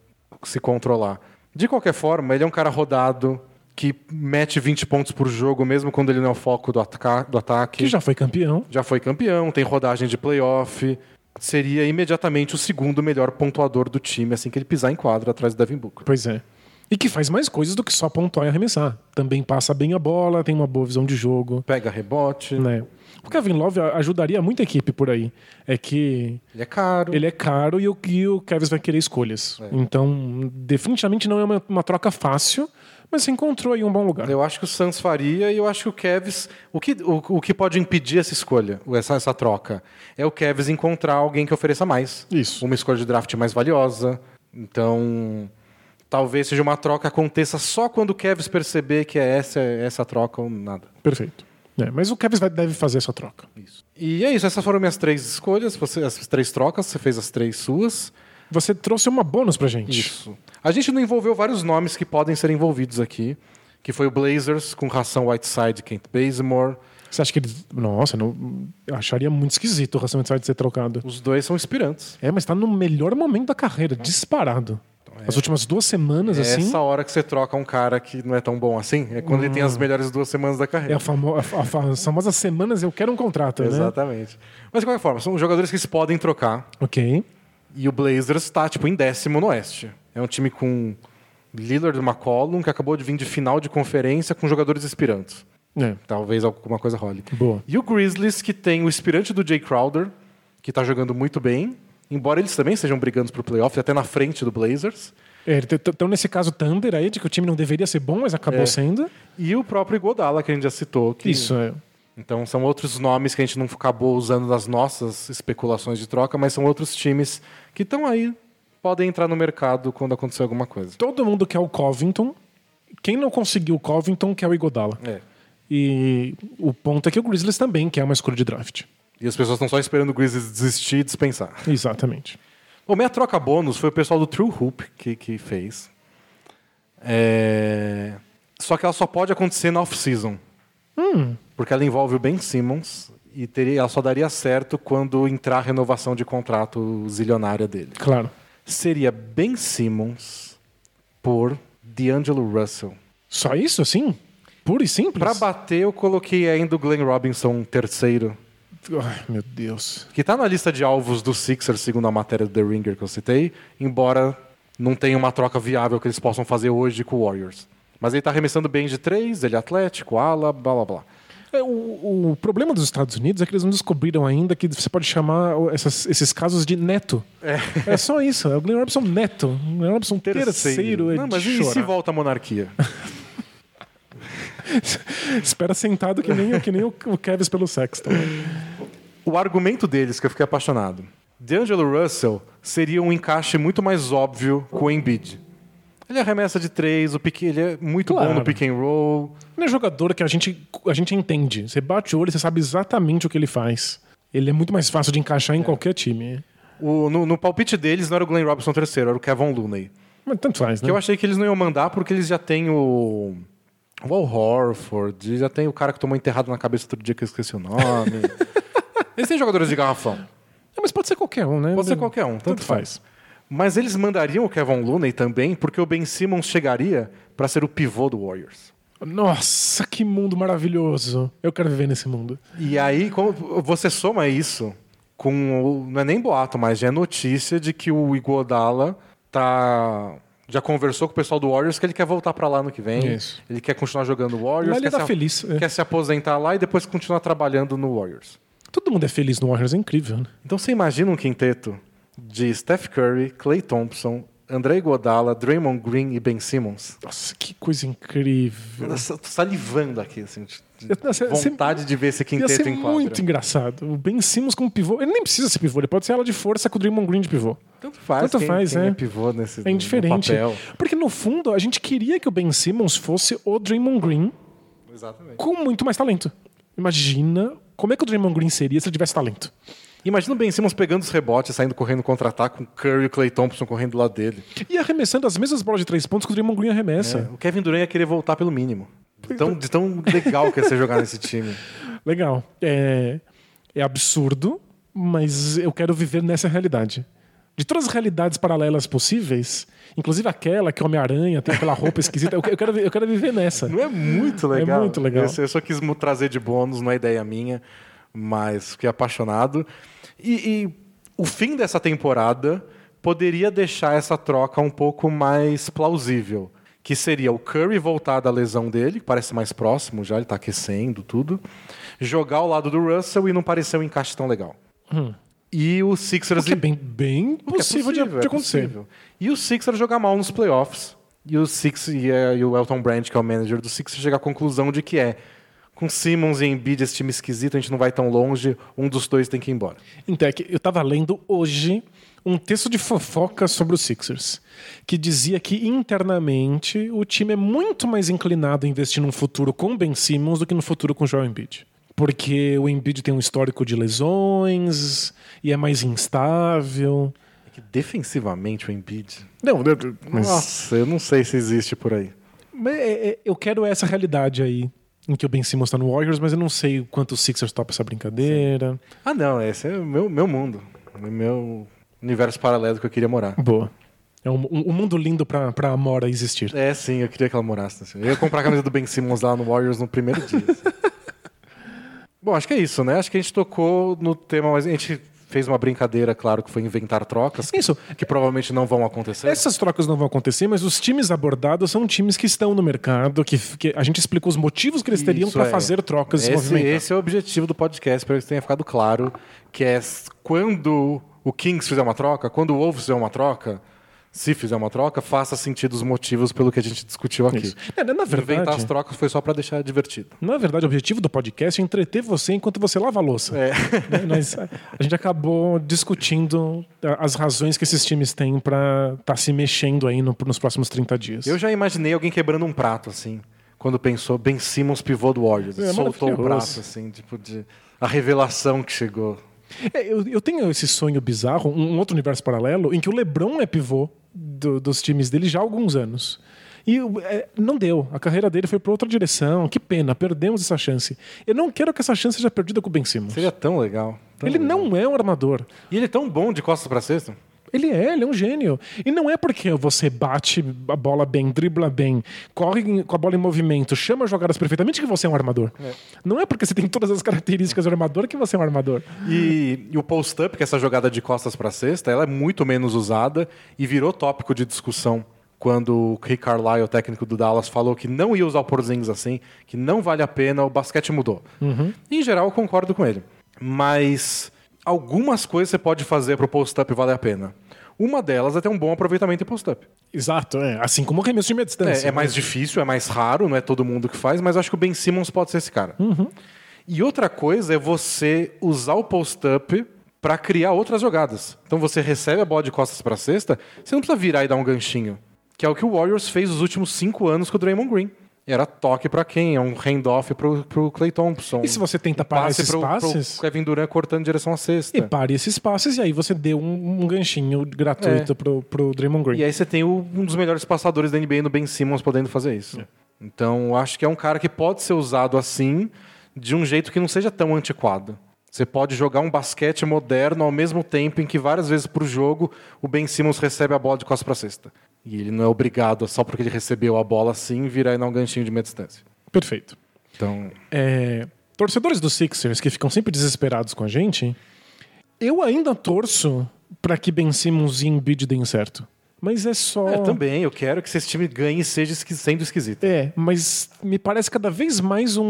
se controlar. De qualquer forma, ele é um cara rodado, que mete 20 pontos por jogo, mesmo quando ele não é o foco do, ataca- do ataque. Que já foi campeão. Já foi campeão, tem rodagem de playoff. Seria imediatamente o segundo melhor pontuador do time assim que ele pisar em quadra atrás do Devin Booker. Pois é. E que faz mais coisas do que só pontuar e arremessar. Também passa bem a bola, tem uma boa visão de jogo. Pega rebote, Né? O Kevin Love ajudaria muita equipe por aí. É que ele é caro. ele é caro e o, e o Kevin vai querer escolhas. É. Então, definitivamente não é uma, uma troca fácil, Mas você encontrou aí um bom lugar. Eu acho que o Suns faria e eu acho que o Cavs. O que, o, o que pode impedir essa escolha, essa, essa troca, é o Cavs encontrar alguém que ofereça mais. Isso. Uma escolha de draft mais valiosa. Então. Talvez seja uma troca que aconteça só quando o Cavs perceber que é essa, essa troca ou nada. Perfeito. É, mas o vai- deve fazer essa troca. Isso. E é isso, essas foram minhas três escolhas, você, as três trocas, você fez as três suas. Você trouxe uma bônus pra gente. Isso. A gente não envolveu vários nomes que podem ser envolvidos aqui, que foi o Blazers com Ração Whiteside Kent Bazemore. Você acha que eles. Nossa, não... eu acharia muito esquisito o Russell Whiteside ser trocado. Os dois são inspirantes. É, mas tá no melhor momento da carreira, disparado. As últimas duas semanas, É assim. essa hora que você troca um cara que não é tão bom assim, é quando ele tem as melhores duas semanas da É carreira. a, famo... a a as famosas semanas eu quero um contrato, né? Exatamente. Mas de qualquer forma, são jogadores que se podem trocar. Ok. E o Blazers está, tipo, em décimo no Oeste. É um time com Lillard e McCollum, que acabou de vir de final de conferência com jogadores inspirantes. É, Talvez alguma coisa role. boa. E o Grizzlies, que tem o inspirante do Jay Crowder, que está jogando muito bem. Embora eles também estejam brigando pro playoff, até na frente do Blazers. É, então, nesse caso, Thunder aí, de que o time não deveria ser bom, mas acabou É. sendo. E o próprio Iguodala, que a gente já citou. Que... Isso, é. Então são outros nomes que a gente não acabou usando nas nossas especulações de troca, mas são outros times que estão aí, podem entrar no mercado quando acontecer alguma coisa. Todo mundo quer o Covington. Quem não conseguiu o Covington quer o Igodala. É. E o ponto é que o Grizzlies também quer uma escolha de draft. E as pessoas estão só esperando o Grizzlies desistir e dispensar. Exatamente. Bom, minha troca bônus foi o pessoal do True Hoop que, que fez. É... Só que ela só pode acontecer na off-season. Porque ela envolve o Ben Simmons e teria, ela só daria certo quando entrar a renovação de contrato zilionária dele. Claro. Seria Ben Simmons por D'Angelo Russell. Só isso, assim? Puro e simples? Pra bater, eu coloquei ainda o Glenn Robinson terceiro, Ai, meu Deus. que tá na lista de alvos do Sixers, segundo a matéria do The Ringer que eu citei, embora não tenha uma troca viável que eles possam fazer hoje com o Warriors. Mas ele tá arremessando bem de três, ele é atlético, ala, blá blá blá. É, O, o problema dos Estados Unidos é que eles não descobriram ainda que você pode chamar essas- esses casos de neto. É, só isso. É o Glenn Robinson neto. O Glenn Robinson terceiro, é Não, mas e se volta a monarquia? Espera sentado que nem, que nem o, o Kevin pelo Sexton. o argumento deles, que eu fiquei apaixonado. D'Angelo Russell seria um encaixe muito mais óbvio com o Embiid. Ele arremessa de três, o pick, ele é muito Claro. bom no pick and roll. Ele é jogador que a gente, a gente entende. Você bate o olho e você sabe exatamente o que ele faz. Ele é muito mais fácil de encaixar em qualquer time. O- no, no palpite deles não era o Glenn Robinson terceiro, era o Kevin Looney. Mas tanto faz, né? Que eu achei que eles não iam mandar porque eles já têm o. O Al Horford, já tem o cara que tomou enterrado na cabeça outro dia que eu esqueci o nome. eles têm jogadores de garrafão. É, mas pode ser qualquer um, né? Pode ser qualquer um, tanto, Tanto faz. faz. Mas eles mandariam o Kevin Looney também, porque o Ben Simmons chegaria para ser o pivô do Warriors. Nossa, que mundo maravilhoso. Eu quero viver nesse mundo. E aí, como você soma isso com. Não é nem boato, mas já é notícia de que o Iguodala tá. Já conversou com o pessoal do Warriors que ele quer voltar para lá no que vem. Isso. Ele quer continuar jogando Warriors. Ele quer tá se, feliz, é. quer se aposentar lá e depois continuar trabalhando no Warriors. Todo mundo é feliz no Warriors, é incrível, né? Então você imagina um quinteto de Steph Curry, Clay Thompson, André Iguodala, Draymond Green e Ben Simmons. Nossa, que coisa incrível. Eu tô salivando aqui, assim, de nossa, vontade de ver esse Ia quinteto ser em quadra. muito engraçado. O Ben Simmons como pivô. Ele nem precisa ser pivô, ele pode ser ela de força com o Draymond Green de pivô. Tanto faz, Tanto quem, faz, quem é. é pivô nesse É indiferente. no papel. Porque no fundo, a gente queria que o Ben Simmons fosse o Draymond Green Exatamente. com muito mais talento. Imagina como é que o Draymond Green seria se ele tivesse talento. Imagina o Ben Simmons pegando os rebotes, saindo correndo contra-ataque, com o Curry e o Clay Thompson correndo do lado dele. E arremessando as mesmas bolas de três pontos que o Draymond Green arremessa. É, o Kevin Durant ia querer voltar pelo mínimo. De tão, de tão legal que ia ser jogar nesse time. Legal. É, é absurdo, mas eu quero viver nessa realidade. De todas as realidades paralelas possíveis, inclusive aquela que o Homem-Aranha tem aquela roupa esquisita, eu que- eu quero, eu quero viver nessa. Não é muito legal? muito legal. Eu, eu só quis trazer de bônus, não é ideia minha, mas fiquei apaixonado. E, e o fim dessa temporada poderia deixar essa troca um pouco mais plausível. Que seria o Curry voltar da lesão dele, que parece mais próximo já, ele tá aquecendo tudo. Jogar ao lado do Russell e não parecer um encaixe tão legal. E o Sixers é bem, bem que é possível, de- possível, de, é acontecer. possível. E o Sixers jogar mal nos playoffs E o Six e, a- e o Elton Brand, que é o manager do Six, chega à conclusão de que é com Simmons e Embiid, esse time esquisito, a gente não vai tão longe, um dos dois tem que ir embora. Então, é que eu tava lendo hoje um texto de fofoca sobre os Sixers, que dizia que internamente o time é muito mais inclinado a investir num futuro com Ben Simmons do que no futuro com Joel Embiid. Porque o Embiid tem um histórico de lesões e é mais instável. É que defensivamente o Embiid. Não, eu- mas, Nossa, eu não sei se existe por aí. mas é- é- eu quero essa realidade aí. Em que o Ben Simmons tá no Warriors, mas eu não sei o quanto o Sixers topa essa brincadeira. Ah, não, esse é o meu, meu mundo. O meu universo paralelo que eu queria morar. Boa. É um, um- um mundo lindo pra, pra Amora existir. É, sim, eu queria que ela morasse. Assim. Eu ia comprar a camisa do Ben Simmons lá no Warriors no primeiro dia. assim. Bom, acho que é isso, né? Acho que a gente tocou no tema, mas a gente fez uma brincadeira, claro, que foi inventar trocas, que, Isso. que provavelmente não vão acontecer. Essas trocas não vão acontecer, mas os times abordados são times que estão no mercado, que, que a gente explicou os motivos que eles teriam Isso para é. fazer trocas e se esse, movimentar. esse é o objetivo do podcast, espero que tenha ficado claro, que é quando o Kings fizer uma troca, quando o Wolves fizer uma troca, se fizer uma troca, faça sentido os motivos pelo que a gente discutiu aqui. É, na Inventar verdade, as trocas foi só para deixar divertido. na verdade, o objetivo do podcast é entreter você enquanto você lava a louça. É. Né? Mas a gente acabou discutindo as razões que esses times têm para estar se mexendo aí no- nos próximos 30 dias. Eu já imaginei alguém quebrando um prato, assim, quando pensou Ben Simmons pivô do Warriors. É soltou o prato, assim, tipo, de... a revelação que chegou. É, eu, eu tenho esse sonho bizarro, um, um outro universo paralelo, em que o LeBron é pivô do- dos times dele já há alguns anos. E é, não deu. A carreira dele foi para outra direção. Que pena, perdemos essa chance. Eu não quero que essa chance seja perdida com o Ben Simmons. Seria tão legal. tão Ele legal. não é um armador. E ele é tão bom de costas para cesta. Ele é, ele é um gênio. E não é porque você bate a bola bem, dribla bem, corre com a bola em movimento, chama jogadas perfeitamente que você é um armador. Não é porque você tem todas as características do armador que você é um armador. E, e o post-up, que é essa jogada de costas para cesta, ela é muito menos usada e virou tópico de discussão quando o Rick Carlisle, o técnico do Dallas, falou que não ia usar o Porzingis assim, que não vale a pena, o basquete mudou. Em geral, eu concordo com ele. Mas algumas coisas você pode fazer para o post-up valer a pena. Uma delas é ter um bom aproveitamento em post-up. Exato, é. Assim como o arremesso de meia distância. É, é mais difícil, é mais raro, não é todo mundo que faz, mas eu acho que o Ben Simmons pode ser esse cara. E outra coisa é você usar o post-up para criar outras jogadas. Então você recebe a bola de costas para cesta, você não precisa virar e dar um ganchinho. Que é o que o Warriors fez os últimos cinco anos com o Draymond Green. Era toque para quem? É um handoff pro, pro Clay Thompson. E se você tenta parar passe esses pro, passes? pro Kevin Durant cortando em direção à cesta. E pare esses passes e aí você deu um, um ganchinho gratuito pro, pro Draymond Green. E aí você tem o- um dos melhores passadores da NBA no Ben Simmons podendo fazer isso. Então, eu acho que é um cara que pode ser usado assim, de um jeito que não seja tão antiquado. Você pode jogar um basquete moderno ao mesmo tempo em que várias vezes pro jogo o Ben Simmons recebe a bola de costas para cesta. E ele não é obrigado, só porque ele recebeu a bola assim, virar e dar um ganchinho de meia distância. Perfeito. Então, É, torcedores dos Sixers que ficam sempre desesperados com a gente, eu ainda torço para que Ben Simmons e Embiid deem certo. Mas é só. é, também, eu quero que esse time ganhe e seja esqui- sendo esquisito. É, mas me parece cada vez mais um-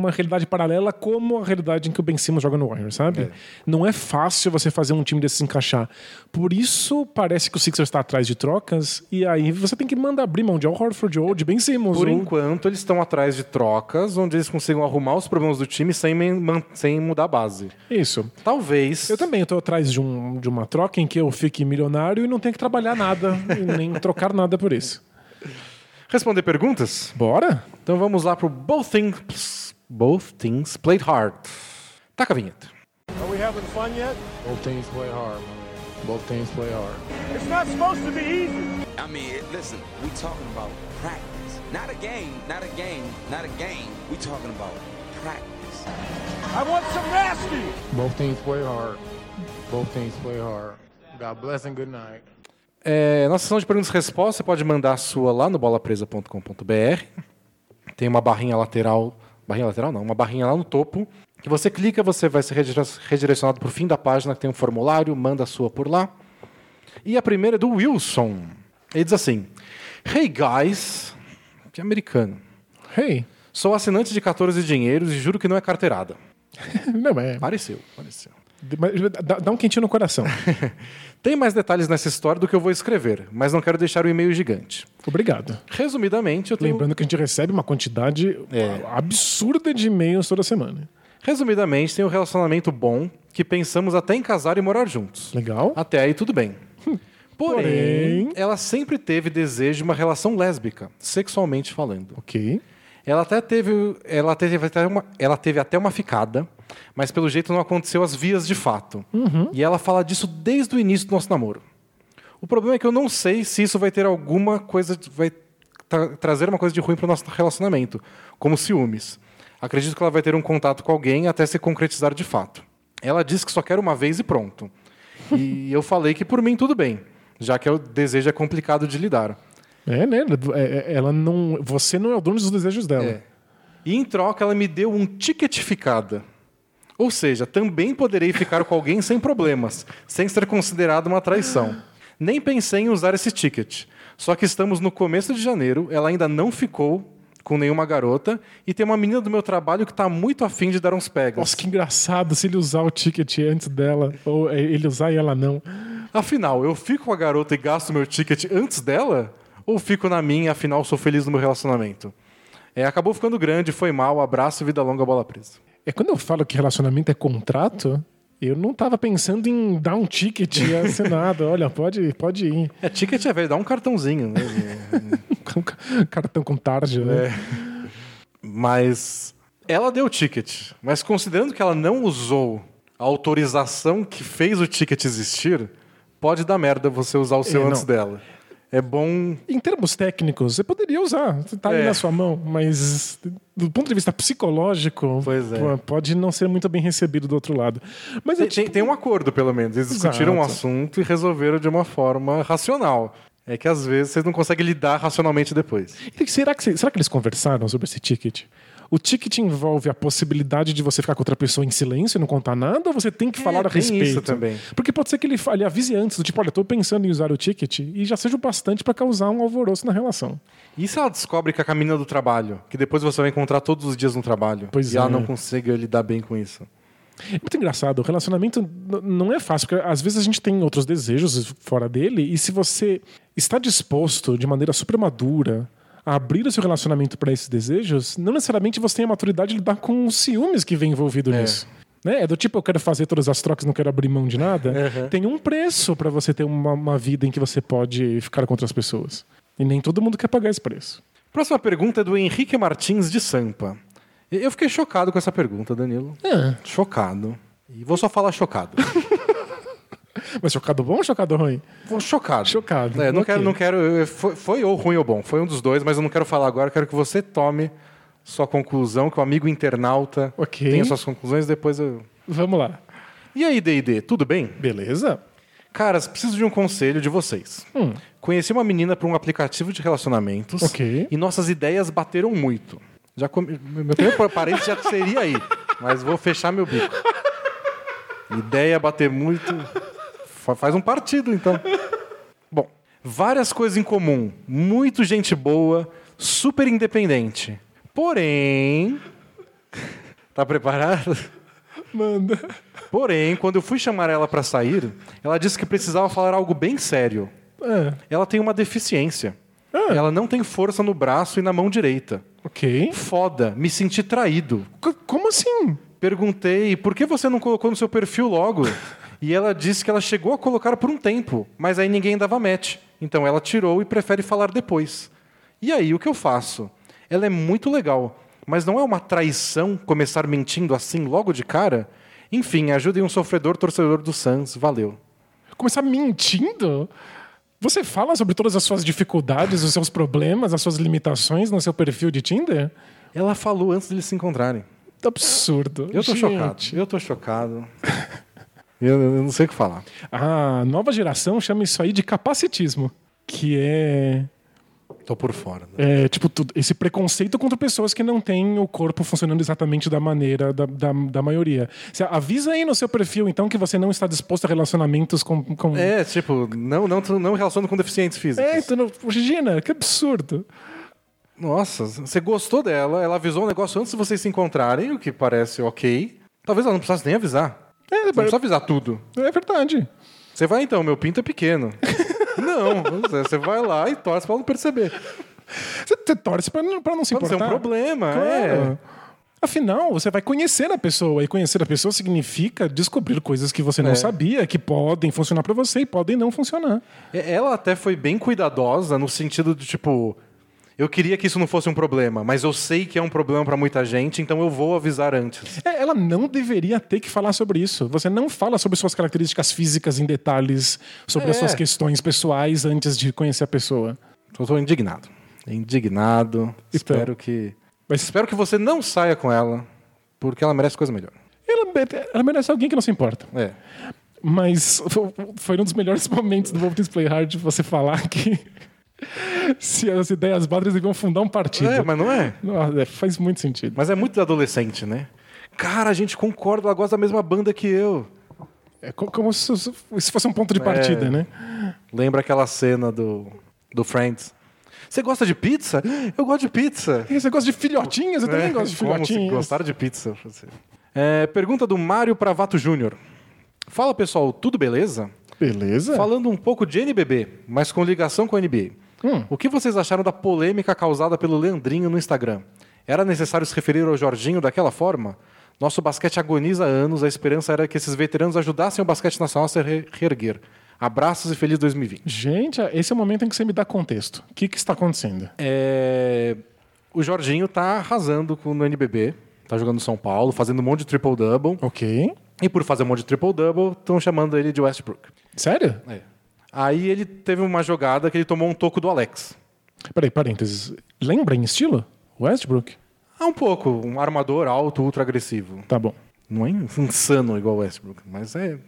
uma realidade paralela como a realidade em que o Ben Simmons joga no Warriors, sabe? É. Não é fácil você fazer um time desse se encaixar. Por isso, parece que o Sixers está atrás de trocas e aí você tem que mandar abrir mão de Al Horford ou de Ben Simmons. Por ou... enquanto, eles estão atrás de trocas onde eles consigam arrumar os problemas do time sem, man- sem mudar a base. Isso. Talvez. Eu também estou atrás de, um, de uma troca em que eu fique milionário e não tenha que trabalhar nada e nem trocar nada por isso. Responder perguntas? Bora? Então vamos lá pro Both Things, Both Things Played Hard. Taca a vinheta. Are we having fun yet? Both teams play hard, man. Both teams play hard. It's not supposed to be easy. I mean, listen, we talking about practice. Not a game, not a game, not a game. We talking about practice. I want some nasty. Both teams play hard. Both teams play hard. God bless and good night. É, nossa sessão de perguntas e respostas, você pode mandar a sua lá no bolapresa.com.br. Tem uma barrinha lateral. Barrinha lateral não, uma barrinha lá no topo. Que você clica, você vai ser redire- redirecionado para o fim da página, que tem um formulário, manda a sua por lá. E a primeira é do Wilson. Ele diz assim: Hey guys, que é americano. Hey. Sou assinante de 14 dinheiros e juro que não é carteirada. Não, é. Pareceu, pareceu. Dá, dá um quentinho no coração. Tem mais detalhes nessa história do que eu vou escrever, mas não quero deixar o e-mail gigante. Obrigado. Resumidamente, eu tenho... Lembrando que a gente recebe uma quantidade É. absurda de e-mails toda semana. Resumidamente, tem um relacionamento bom que pensamos até em casar e morar juntos. Legal? Até aí tudo bem. Porém, Porém- ela sempre teve desejo de uma relação lésbica, sexualmente falando. Ok. Ela até teve, ela teve até uma, ela teve até uma ficada, mas pelo jeito não aconteceu as vias de fato. E ela fala disso desde o início do nosso namoro. O problema é que eu não sei se isso vai ter alguma coisa, vai tra- trazer uma coisa de ruim para o nosso relacionamento, como ciúmes. Acredito que ela vai ter um contato com alguém até se concretizar de fato. Ela disse que só quer uma vez e pronto. E eu falei que por mim tudo bem, já que o desejo é complicado de lidar. É, né? É, é, Ela não. Você não é o dono dos desejos dela. É. E em troca, ela me deu um ticket ficada. Ou seja, também poderei ficar com alguém sem problemas, sem ser considerado uma traição. Nem pensei em usar esse ticket. Só que estamos no começo de janeiro, ela ainda não ficou com nenhuma garota e tem uma menina do meu trabalho que está muito afim de dar uns pegas. Nossa, que engraçado se ele usar o ticket antes dela, ou é, ele usar e ela não. Afinal, eu fico com a garota e gasto meu ticket antes dela? Ou fico na minha, afinal sou feliz no meu relacionamento? É, acabou ficando grande, foi mal, abraço, vida longa, bola presa. É quando eu falo que relacionamento é contrato, eu não tava pensando em dar um ticket assinado. Olha, pode, pode ir. É, ticket é velho, dá um cartãozinho. Né? Ca- Cartão com tarja, né? mas ela deu o ticket. Mas considerando que ela não usou a autorização que fez o ticket existir, pode dar merda você usar o seu É, antes dela. É bom. Em termos técnicos, você poderia usar, tá ali É. na sua mão, mas do ponto de vista psicológico, é. pode não ser muito bem recebido do outro lado. Mas é Tem, tem, tipo, tem um acordo, pelo menos. Eles discutiram um Exato. assunto e resolveram de uma forma racional. É que às vezes vocês não conseguem lidar racionalmente depois. será que, será que eles conversaram sobre esse ticket? O ticket envolve a possibilidade de você ficar com outra pessoa em silêncio e não contar nada, ou você tem que falar a É, tem respeito? isso também. Porque pode ser que ele, ele avise antes, do tipo, olha, tô pensando em usar o ticket, e já seja o bastante para causar um alvoroço na relação. E se ela descobre que é a caminha do trabalho, que depois você vai encontrar todos os dias no trabalho, Pois e ela é. não consegue lidar bem com isso? É muito engraçado. O relacionamento não é fácil, porque às vezes a gente tem outros desejos fora dele, e se você está disposto de maneira super madura abrir o seu relacionamento para esses desejos, não necessariamente você tem a maturidade de lidar com os ciúmes que vem envolvido nisso. Né? É do tipo, eu quero fazer todas as trocas, não quero abrir mão de nada. Tem um preço para você ter uma, uma vida em que você pode ficar com outras pessoas. E nem todo mundo quer pagar esse preço. Próxima pergunta é do Henrique Martins de Sampa. Eu fiquei chocado com essa pergunta, Danilo. É. Chocado. E vou só falar chocado. Mas chocado bom ou chocado ruim? Chocado. Chocado. É, não Ok. quero, não quero. Foi, foi ou ruim ou bom. Foi um dos dois, mas eu não quero falar agora. Eu quero que você tome sua conclusão, que o amigo internauta Ok. tenha suas conclusões. Depois eu. Vamos lá. E aí, D&D, tudo bem? Beleza? Caras, preciso de um conselho de vocês. Conheci uma menina por um aplicativo de relacionamentos Ok. e nossas ideias bateram muito. Já. Meu primeiro parênteses já seria aí, mas vou fechar meu bico. Ideia bater muito. Fa- Faz um partido, então. Bom, várias coisas em comum. Muito gente boa, super independente. Porém. Tá preparado? Manda. Porém, quando eu fui chamar ela pra sair, ela disse que precisava falar algo bem sério. É. Ela tem uma deficiência. Ah. Ela não tem força no braço e na mão direita. Ok. Foda, me senti traído. C- como assim? Perguntei, por que você não colocou no seu perfil logo? E ela disse que ela chegou a colocar por um tempo, mas aí ninguém dava match. Então ela tirou e prefere falar depois. E aí, o que eu faço? Ela é muito legal, mas não é uma traição começar mentindo assim logo de cara? Enfim, ajudem um sofredor torcedor do Suns. Valeu. Começar mentindo? Você fala sobre todas as suas dificuldades, os seus problemas, as suas limitações no seu perfil de Tinder? Ela falou antes de eles se encontrarem. Absurdo. Eu tô Gente. chocado. Eu tô chocado. Eu, eu não sei o que falar. A nova geração chama isso aí de capacitismo. Que é, Tô por fora. né? é tipo, esse preconceito contra pessoas que não têm o corpo funcionando exatamente da maneira da, da, da maioria. Você avisa aí no seu perfil, então, que você não está disposto a relacionamentos com. com... É, tipo, não, não, não relaciono com deficientes físicos. É, então, Gina, que absurdo. Nossa, você gostou dela, ela avisou um negócio antes de vocês se encontrarem, o que parece ok. Talvez ela não precisasse nem avisar. É, não precisa avisar tudo. é verdade. Você vai então, meu pinto é pequeno. não, você- vai lá e torce pra não perceber. Você, você torce pra não, pra não se Pode ser importar. um problema, Claro. é. Afinal, você vai conhecer a pessoa. E conhecer a pessoa significa descobrir coisas que você não É. sabia, que podem funcionar pra você e podem não funcionar. É, Ela até foi bem cuidadosa no sentido de tipo, eu queria que isso não fosse um problema, mas eu sei que é um problema pra muita gente, então eu vou avisar antes. É, ela não deveria ter que falar sobre isso. Você não fala sobre suas características físicas em detalhes, sobre as É. suas questões pessoais antes de conhecer a pessoa. Eu tô indignado. Indignado. Então. Espero que Mas espero que você não saia com ela, porque ela merece coisa melhor. ela, ela merece alguém que não se importa. É. Mas fo- foi um dos melhores momentos do Wolf Play Hard você falar que se as ideias eles deviam fundar um partido. É, mas não é. Nossa, é, faz muito sentido. Mas é muito adolescente, né? Cara, a gente concorda, ela gosta da mesma banda que eu. É co- como se, se fosse um ponto de partida, É. né? Lembra aquela cena do, do Friends? Você gosta de pizza? Eu gosto de pizza. E você gosta de filhotinhos? Eu também É, gosto de filhotinhos. Gostaram de pizza. É, pergunta do Mário Pravato Júnior. Fala pessoal, tudo beleza? Beleza. Falando um pouco de NBB, mas com ligação com a NBA. Hum. O que vocês acharam da polêmica causada pelo Leandrinho no Instagram? Era necessário se referir ao Jorginho daquela forma? Nosso basquete agoniza há anos, a esperança era que esses veteranos ajudassem o basquete nacional a se re- reerguer. Abraços e feliz 2020. Gente, esse é o momento em que você me dá contexto. O que, que está acontecendo? É, O Jorginho tá arrasando com- no NBB, tá jogando no São Paulo, fazendo um monte de triple-double. Ok. E por fazer um monte de triple-double, estão chamando ele de Westbrook. Sério? É. Aí ele teve uma jogada que ele tomou um toco do Alex. Peraí, parênteses. Lembra em estilo? Westbrook? Ah, um pouco. Um armador alto, ultra agressivo. Tá bom. Não é insano igual o Westbrook, mas é.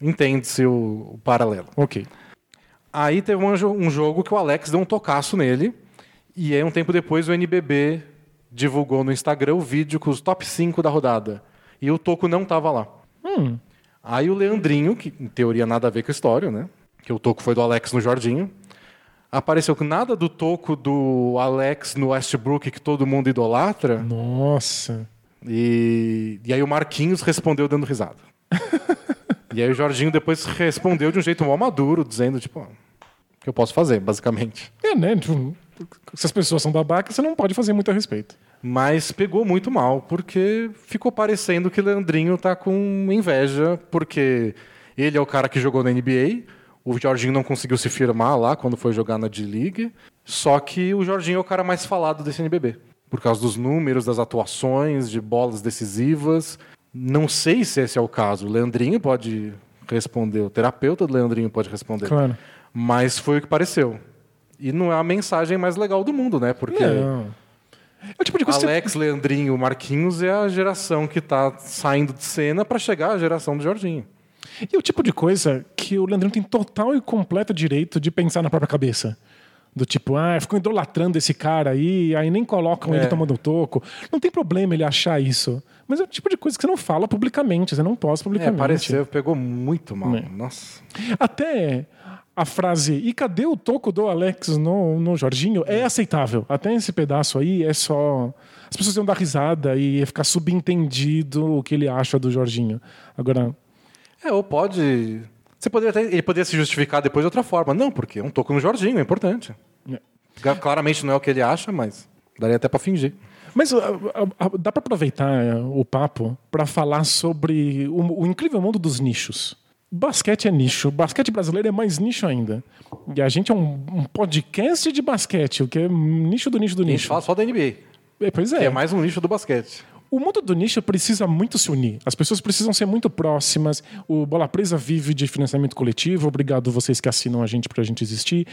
Entende-se o, o paralelo. Ok. Aí teve um, um jogo que o Alex deu um tocaço nele. E aí, um tempo depois, o NBB divulgou no Instagram o vídeo com os top 5 da rodada. E o toco não tava lá. Hum. Aí o Leandrinho, que em teoria nada a ver com a história, né? Que o toco foi do Alex no Jorginho. Apareceu com nada do toco do Alex no Westbrook que todo mundo idolatra. Nossa. E, e aí o Marquinhos respondeu dando risada. e aí o Jorginho depois respondeu de um jeito mó maduro, dizendo, tipo, ó, o que eu posso fazer, basicamente. É, né? Tipo, Se as pessoas são babacas, você não pode fazer muito a respeito. Mas pegou muito mal, porque ficou parecendo que Leandrinho tá com inveja, porque ele é o cara que jogou na NBA, o Jorginho não conseguiu se firmar lá quando foi jogar na D-League, só que o Jorginho é o cara mais falado desse NBB. Por causa dos números, das atuações, de bolas decisivas. Não sei se esse é o caso. O Leandrinho pode responder, o terapeuta do Leandrinho pode responder. Claro. Mas foi o que pareceu. E não é a mensagem mais legal do mundo, né? Porque. Não. É o tipo de coisa que Alex, Leandrinho, Marquinhos é a geração que tá saindo de cena para chegar à geração do Jorginho. E o tipo de coisa que o Leandrinho tem total e completo direito de pensar na própria cabeça. Do tipo, ah, ficam idolatrando esse cara aí, aí nem colocam É. ele tomando toco. Não tem problema ele achar isso. Mas é o tipo de coisa que você não fala publicamente, você não posta É, publicamente. pareceu, pegou muito mal. É. Nossa. Até a frase, e cadê o toco do Alex no, no Jorginho? É aceitável. Até esse pedaço aí é só. As pessoas iam dar risada e ia ficar subentendido o que ele acha do Jorginho. Agora, É, ou pode. Você poderia até, ele poderia se justificar depois de outra forma. Não, porque é um toco no Jorginho, é importante. É. Claramente não é o que ele acha, mas daria até para fingir. Mas uh, uh, uh, dá para aproveitar uh, o papo para falar sobre o, o incrível mundo dos nichos. Basquete é nicho, basquete brasileiro é mais nicho ainda. E a gente é um, um podcast de basquete, o que é nicho do nicho do A gente nicho. fala só da NBA, É, pois que é. é mais um nicho do basquete. O mundo do nicho precisa muito se unir. As pessoas precisam ser muito próximas. O Bola Presa vive de financiamento coletivo. Obrigado vocês que assinam a gente para a gente existir.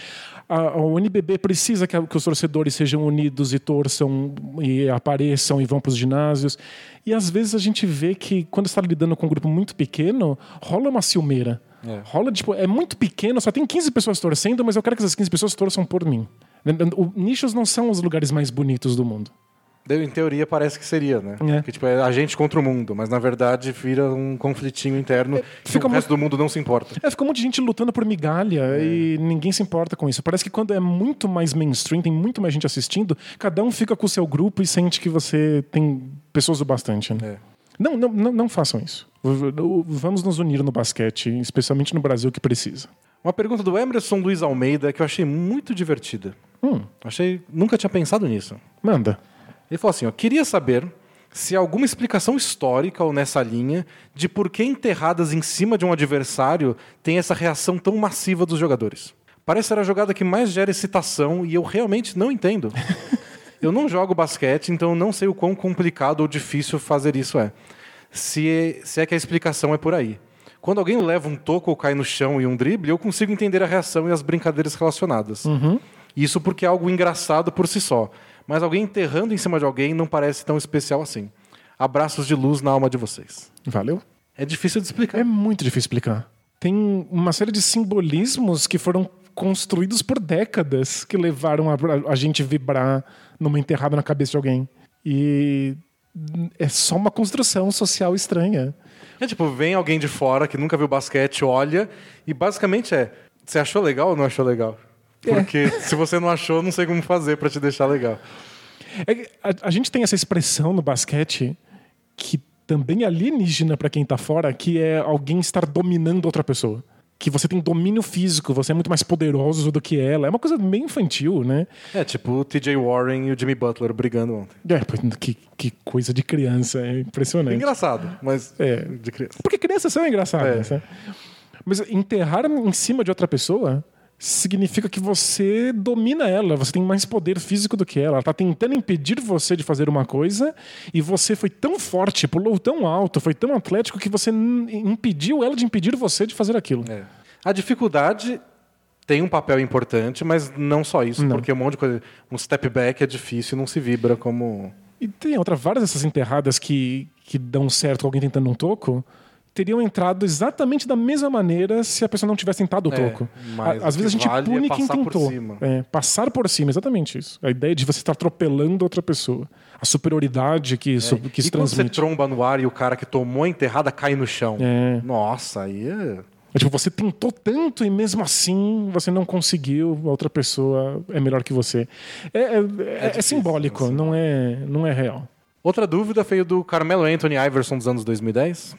A, o NBB precisa que, a- que os torcedores sejam unidos e torçam e apareçam e vão para os ginásios. E às vezes a gente vê que quando está lidando com um grupo muito pequeno, rola uma ciumeira. É. Rola, tipo, é muito pequeno, só tem 15 pessoas torcendo, mas eu quero que essas 15 pessoas torçam por mim. Nichos não são os lugares mais bonitos do mundo. Em teoria parece que seria, né? É. Que tipo, é a gente contra o mundo, mas na verdade vira um conflitinho interno que fica o resto do mundo não se importa. É, fica um monte de gente lutando por migalha e ninguém se importa com isso. Parece que quando é muito mais mainstream, tem muito mais gente assistindo, cada um fica com o seu grupo e sente que você tem pessoas o bastante. Né? É. Não, não, não, não façam isso. Vamos nos unir no basquete, especialmente no Brasil que precisa. Uma pergunta do Emerson Luiz Almeida que eu achei muito divertida. Hum, Achei, nunca tinha pensado nisso. manda. Ele falou assim: ó, queria saber se há alguma explicação histórica ou nessa linha de por que enterradas em cima de um adversário tem essa reação tão massiva dos jogadores. Parece ser a jogada que mais gera excitação e eu realmente não entendo. eu não jogo basquete, então não sei o quão complicado ou difícil fazer isso é. Se, se é que a explicação é por aí. Quando alguém leva um toco ou cai no chão e um drible, eu consigo entender a reação e as brincadeiras relacionadas. Isso porque é algo engraçado por si só. Mas alguém enterrando em cima de alguém não parece tão especial assim. Abraços de luz na alma de vocês. Valeu? É difícil de explicar. É muito difícil explicar. Tem uma série de simbolismos que foram construídos por décadas que levaram a, a gente vibrar numa enterrada na cabeça de alguém. E é só uma construção social estranha. É tipo, vem alguém de fora que nunca viu basquete, olha, e basicamente é: você achou legal ou não achou legal? Porque se você não achou, não sei como fazer pra te deixar legal. É a, a gente tem essa expressão no basquete que também é alienígena pra quem tá fora, que é alguém estar dominando outra pessoa. Que você tem domínio físico, você é muito mais poderoso do que ela. É uma coisa meio infantil, né? É tipo o TJ Warren e o Jimmy Butler brigando ontem. É, que, que coisa de criança, é impressionante. Engraçado, mas É. de criança. Porque crianças são engraçadas, É. né? Mas enterrar em cima de outra pessoa significa que você domina ela, você tem mais poder físico do que ela. Ela tá tentando impedir você de fazer uma coisa e você foi tão forte, pulou tão alto, foi tão atlético que você impediu ela de impedir você de fazer aquilo. É. A dificuldade tem um papel importante, mas não só isso, Não. porque um monte de coisa. Um step back é difícil, não se vibra como. E tem outra, várias dessas enterradas que, que dão certo com alguém tentando um toco, teriam entrado exatamente da mesma maneira se a pessoa não tivesse tentado o É, toco. A- Às vezes a gente vale é pune quem passar por tentou. cima. É, passar por cima, exatamente isso. A ideia de você estar atropelando outra pessoa. A superioridade que isso, que isso e quando você transmite. tromba no ar e o cara que tomou a enterrada cai no chão. É. Nossa, aí é. É tipo, você tentou tanto e mesmo assim você não conseguiu, a outra pessoa é melhor que você. É, é- é- é simbólico, assim. não é, não é real. Outra dúvida veio do Carmelo Anthony Iverson dos anos 2010.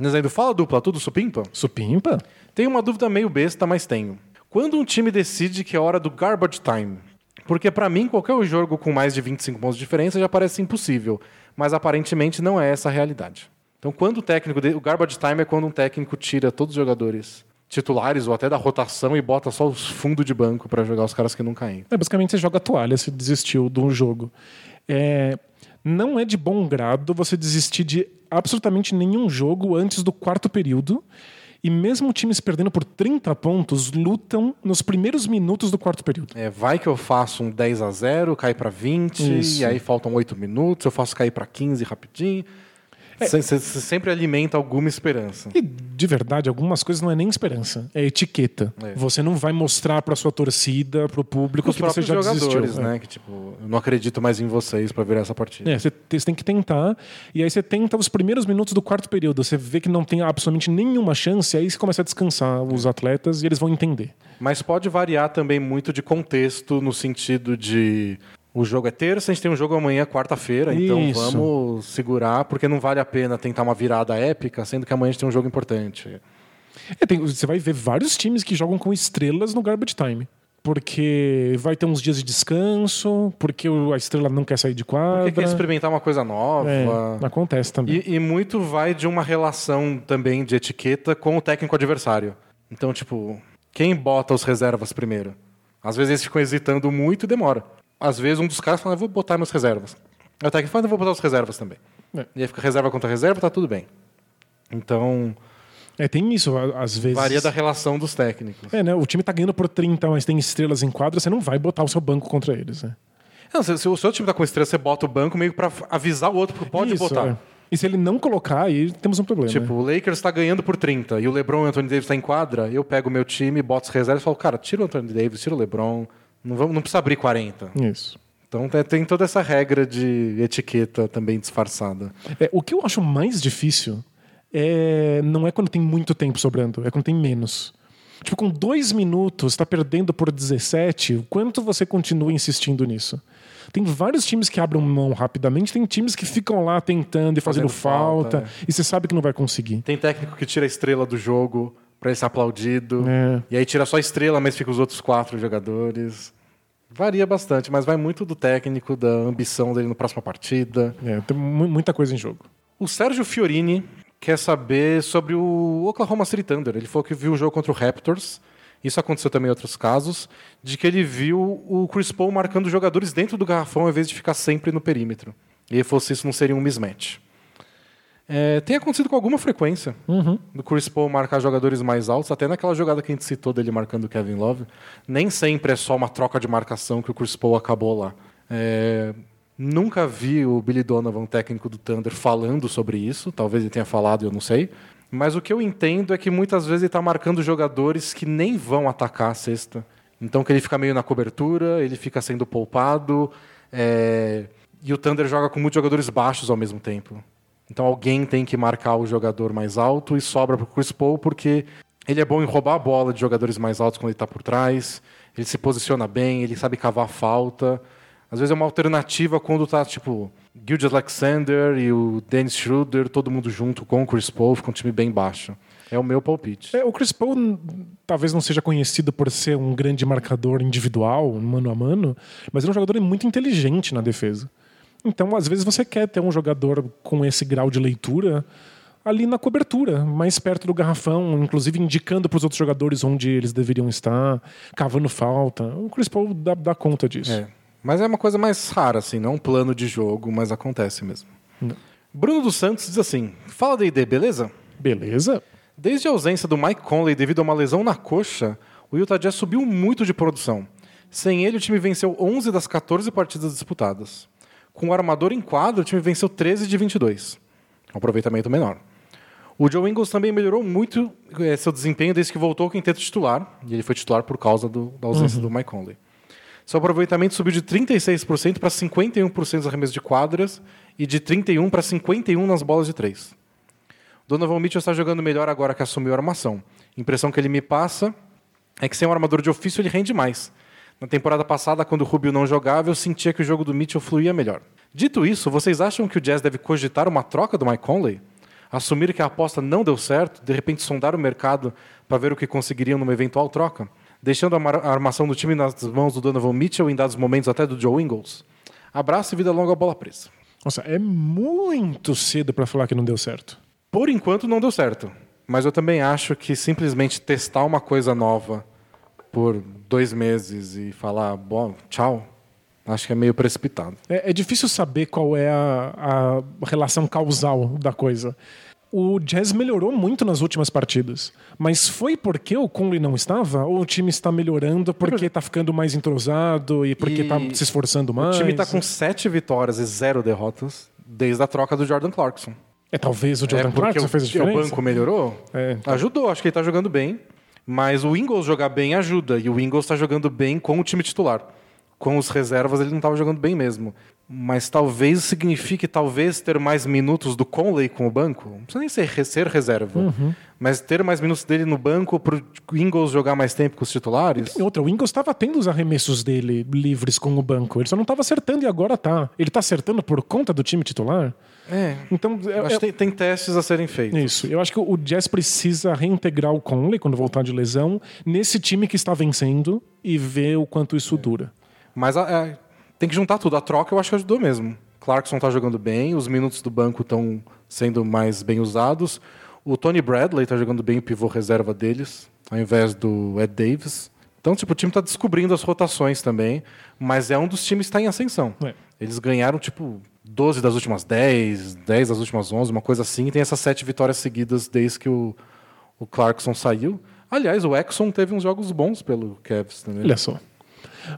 Dizendo, fala dupla, tudo supimpa? Supimpa? Tenho uma dúvida meio besta, mas tenho. Quando um time decide que é hora do garbage time? Porque pra mim, qualquer jogo com mais de 25 pontos de diferença já parece impossível. Mas aparentemente não é essa a realidade. Então, quando o técnico. de- O garbage time é quando um técnico tira todos os jogadores titulares ou até da rotação e bota só os fundos de banco pra jogar os caras que não caem. É, basicamente você joga toalha se desistiu de um jogo. É, não é de bom grado você desistir de absolutamente nenhum jogo antes do quarto período. E mesmo times perdendo por 30 pontos, lutam nos primeiros minutos do quarto período. É, vai que eu faço um 10 a 0 cai pra 20, Isso. e aí faltam 8 minutos, eu faço cair pra 15 rapidinho. Você sempre alimenta alguma esperança. E, de verdade, algumas coisas não é nem esperança, é etiqueta. É. Você não vai mostrar pra sua torcida, pro público, Os que você já jogadores, desistiu. É. né? Que tipo, eu não acredito mais em vocês pra virar essa partida. É, você te- você tem que tentar, e aí você tenta os primeiros minutos do quarto período. Você vê que não tem absolutamente nenhuma chance, aí você começa a descansar os atletas e eles vão entender. Mas pode variar também muito de contexto, no sentido de. O jogo é terça, a gente tem um jogo amanhã, quarta-feira, então Isso. vamos segurar, porque não vale a pena tentar uma virada épica, sendo que amanhã a gente tem um jogo importante. É, tem- você vai ver vários times que jogam com estrelas no garbage time. Porque vai ter uns dias de descanso, porque a estrela não quer sair de quadra. Porque quer experimentar uma coisa nova. É, acontece também. E, e muito vai de uma relação também de etiqueta com o técnico adversário. Então, tipo, quem bota os reservas primeiro? Às vezes eles ficam hesitando muito e demora. Às vezes um dos caras fala, eu vou botar meus reservas. Aí o técnico fala, eu vou botar os reservas também. É. E aí fica reserva contra reserva, tá tudo bem. Então, É, tem isso, às vezes. varia da relação dos técnicos. É, né? O time tá ganhando por 30, mas tem estrelas em quadra, você não vai botar o seu banco contra eles, né? Não, se, se o seu time tá com estrela, você bota o banco meio pra avisar o outro, porque pode Isso, botar. é. E se ele não colocar, aí temos um problema. Tipo, o Lakers tá ganhando por 30 e o LeBron e o Anthony Davis tá em quadra, eu pego o meu time, boto os reservas e falo, cara, tira o Anthony Davis, tira o LeBron, não, vamos, não precisa abrir 40. né? Isso. Então tem- tem toda essa regra de etiqueta também disfarçada. É, o que eu acho mais difícil é não é quando tem muito tempo sobrando, é quando tem menos. Tipo, com dois minutos, está perdendo por 17, o quanto você continua insistindo nisso? Tem vários times que abrem mão rapidamente, tem times que ficam lá tentando e fazendo, Fazendo falta, falta, e você sabe que não vai conseguir. Tem técnico que tira a estrela do jogo pra ele ser aplaudido. É. E aí tira só a estrela, mas fica os outros quatro jogadores. Varia bastante, mas vai muito do técnico, da ambição dele na próxima partida. É, tem mu- muita coisa em jogo. O Sérgio Fiorini quer saber sobre o Oklahoma City Thunder. Ele falou que viu o jogo contra o Raptors. Isso aconteceu também em outros casos, de que ele viu o Chris Paul marcando jogadores dentro do garrafão ao invés de ficar sempre no perímetro. E ele falou se isso não seria um mismatch. É, tem acontecido com alguma frequência do Chris Paul marcar jogadores mais altos, até naquela jogada que a gente citou dele marcando o Kevin Love. Nem sempre é só uma troca de marcação que o Chris Paul acabou lá. É, nunca vi o Billy Donovan, técnico do Thunder, falando sobre isso. Talvez ele tenha falado, eu não sei. Mas o que eu entendo é que muitas vezes ele está marcando jogadores que nem vão atacar a cesta. Então que ele fica meio na cobertura, ele fica sendo poupado. é, E o Thunder joga com muitos jogadores baixos ao mesmo tempo. Então alguém tem que marcar o jogador mais alto e sobra para o Chris Paul porque ele é bom em roubar a bola de jogadores mais altos quando ele está por trás. Ele se posiciona bem, ele sabe cavar falta. Às vezes é uma alternativa quando tá tipo Gildas Alexander e o Dennis Schroeder, todo mundo junto com o Chris Paul, fica um time bem baixo. É o meu palpite. É, o Chris Paul talvez não seja conhecido por ser um grande marcador individual, mano a mano, mas ele é um jogador muito inteligente na defesa. Então, às vezes, você quer ter um jogador com esse grau de leitura ali na cobertura, mais perto do garrafão, inclusive indicando para os outros jogadores onde eles deveriam estar, cavando falta. O Chris Paul dá, dá conta disso. É. Mas é uma coisa mais rara, assim, não um plano de jogo, mas acontece mesmo. Bruno dos Santos diz assim: Fala D&D, beleza? Beleza? Desde a ausência do Mike Conley devido a uma lesão na coxa, o Utah Jazz subiu muito de produção. Sem ele, o time venceu 11 das 14 partidas disputadas. Com o armador em quadro, o time venceu 13 de 22. Um aproveitamento menor. O Joe Ingles também melhorou muito eh, seu desempenho desde que voltou ao quinteto titular, e ele foi titular por causa do- da ausência do Mike Conley. Seu aproveitamento subiu de 36% para 51% nos arremessos de quadras e de 31% para 51% nas bolas de três. Donovan Mitchell está jogando melhor agora que assumiu a armação. A impressão que ele me passa é que sem um armador de ofício ele rende mais. Na temporada passada, quando o Rubio não jogava, eu sentia que o jogo do Mitchell fluía melhor. Dito isso, vocês acham que o Jazz deve cogitar uma troca do Mike Conley? Assumir que a aposta não deu certo, de repente sondar o mercado para ver o que conseguiriam numa eventual troca? Deixando a armação do time nas mãos do Donovan Mitchell em dados momentos até do Joe Ingles? Abraço e vida longa bola presa. Nossa, é muito cedo para falar que não deu certo. Por enquanto não deu certo. Mas eu também acho que simplesmente testar uma coisa nova por dois meses e falar, bom, tchau, acho que é meio precipitado. É, é difícil saber qual é a, a relação causal da coisa. O Jazz melhorou muito nas últimas partidas. Mas foi porque o Conley não estava? Ou o time está melhorando porque está ficando mais entrosado e porque está se esforçando O mais? time está com sete vitórias e zero derrotas desde a troca do Jordan Clarkson. É talvez o Jordan é Clarkson o, fez a o diferença? banco melhorou? É. Ajudou, acho que ele está jogando bem. Mas o Ingles jogar bem ajuda. E o Ingles está jogando bem com o time titular. Com os reservas ele não estava jogando bem mesmo. Mas talvez signifique talvez ter mais minutos do Conley com o banco. Não precisa nem ser, ser reserva. Uhum. Mas ter mais minutos dele no banco para o Ingles jogar mais tempo com os titulares. E outra, o Ingles estava tendo os arremessos dele livres com o banco. Ele só não estava acertando e agora tá. Ele tá acertando por conta do time titular? É. Então, é- Acho é- que tem, tem testes a serem feitos. Isso. Eu acho que o Jazz precisa reintegrar o Conley quando voltar de lesão nesse time que está vencendo e ver o quanto isso dura. Mas a- é, tem que juntar tudo. A troca eu acho que ajudou mesmo. Clarkson tá jogando bem, os minutos do banco estão sendo mais bem usados. O Tony Bradley tá jogando bem o pivô reserva deles, ao invés do Ed Davis. Então, tipo, o time tá descobrindo as rotações também, mas é um dos times que está em ascensão. É. Eles ganharam, tipo, 12 das últimas 10, 10 das últimas 11, uma coisa assim, e tem essas sete vitórias seguidas desde que o, o Clarkson saiu. Aliás, o Exxon teve uns jogos bons pelo Cavs também. Olha só.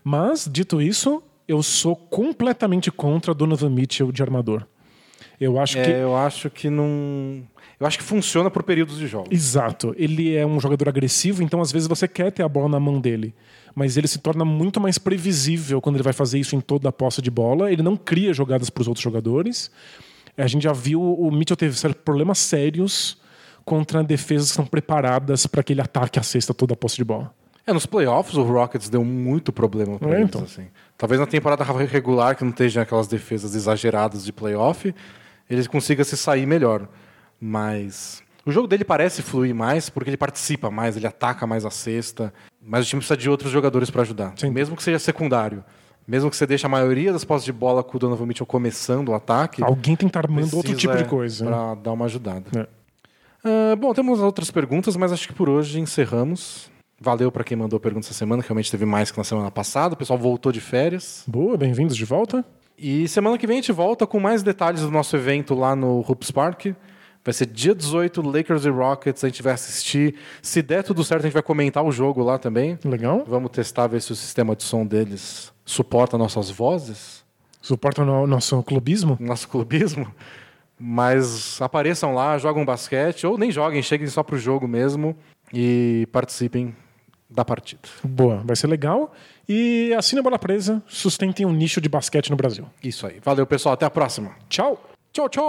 Mas, dito isso, eu sou completamente contra Donovan Mitchell de armador. Eu acho É, que. eu acho que não. Eu acho que funciona por períodos de jogo. Exato. Ele é um jogador agressivo, então às vezes você quer ter a bola na mão dele. Mas ele se torna muito mais previsível quando ele vai fazer isso em toda a posse de bola. Ele não cria jogadas para os outros jogadores. A gente já viu o Mitchell ter problemas sérios contra defesas que estão preparadas para aquele ataque à cesta toda a posse de bola. É, nos playoffs o Rockets deu muito problema pra É, eles, então. assim. Talvez na temporada regular, que não esteja aquelas defesas exageradas de playoff, ele consiga se sair melhor. Mas o jogo dele parece fluir mais porque ele participa mais, ele ataca mais a cesta. Mas o time precisa de outros jogadores para ajudar. Sim. Mesmo que seja secundário. Mesmo que você deixe a maioria das posses de bola com o Donovan Mitchell começando o ataque. Alguém tem que estar armando outro tipo de coisa. né? Para dar uma ajudada. É. Ah, bom, temos outras perguntas, mas acho que por hoje encerramos. Valeu para quem mandou perguntas essa semana, que realmente teve mais que na semana passada. O pessoal voltou de férias. Boa, bem-vindos de volta. E semana que vem a gente volta com mais detalhes do nosso evento lá no Hoops Park. Vai ser dia 18, Lakers e Rockets. A gente vai assistir. Se der tudo certo, a gente vai comentar o jogo lá também. Legal. Vamos testar, ver se o sistema de som deles suporta nossas vozes, Suporta o nosso clubismo. nosso clubismo. Mas apareçam lá, jogam basquete, ou nem joguem, cheguem só pro jogo mesmo e participem da partida. Boa, vai ser legal. E assine a bola presa, sustentem um nicho de basquete no Brasil. Isso aí. Valeu, pessoal. Até a próxima. Tchau! Tchau, tchau!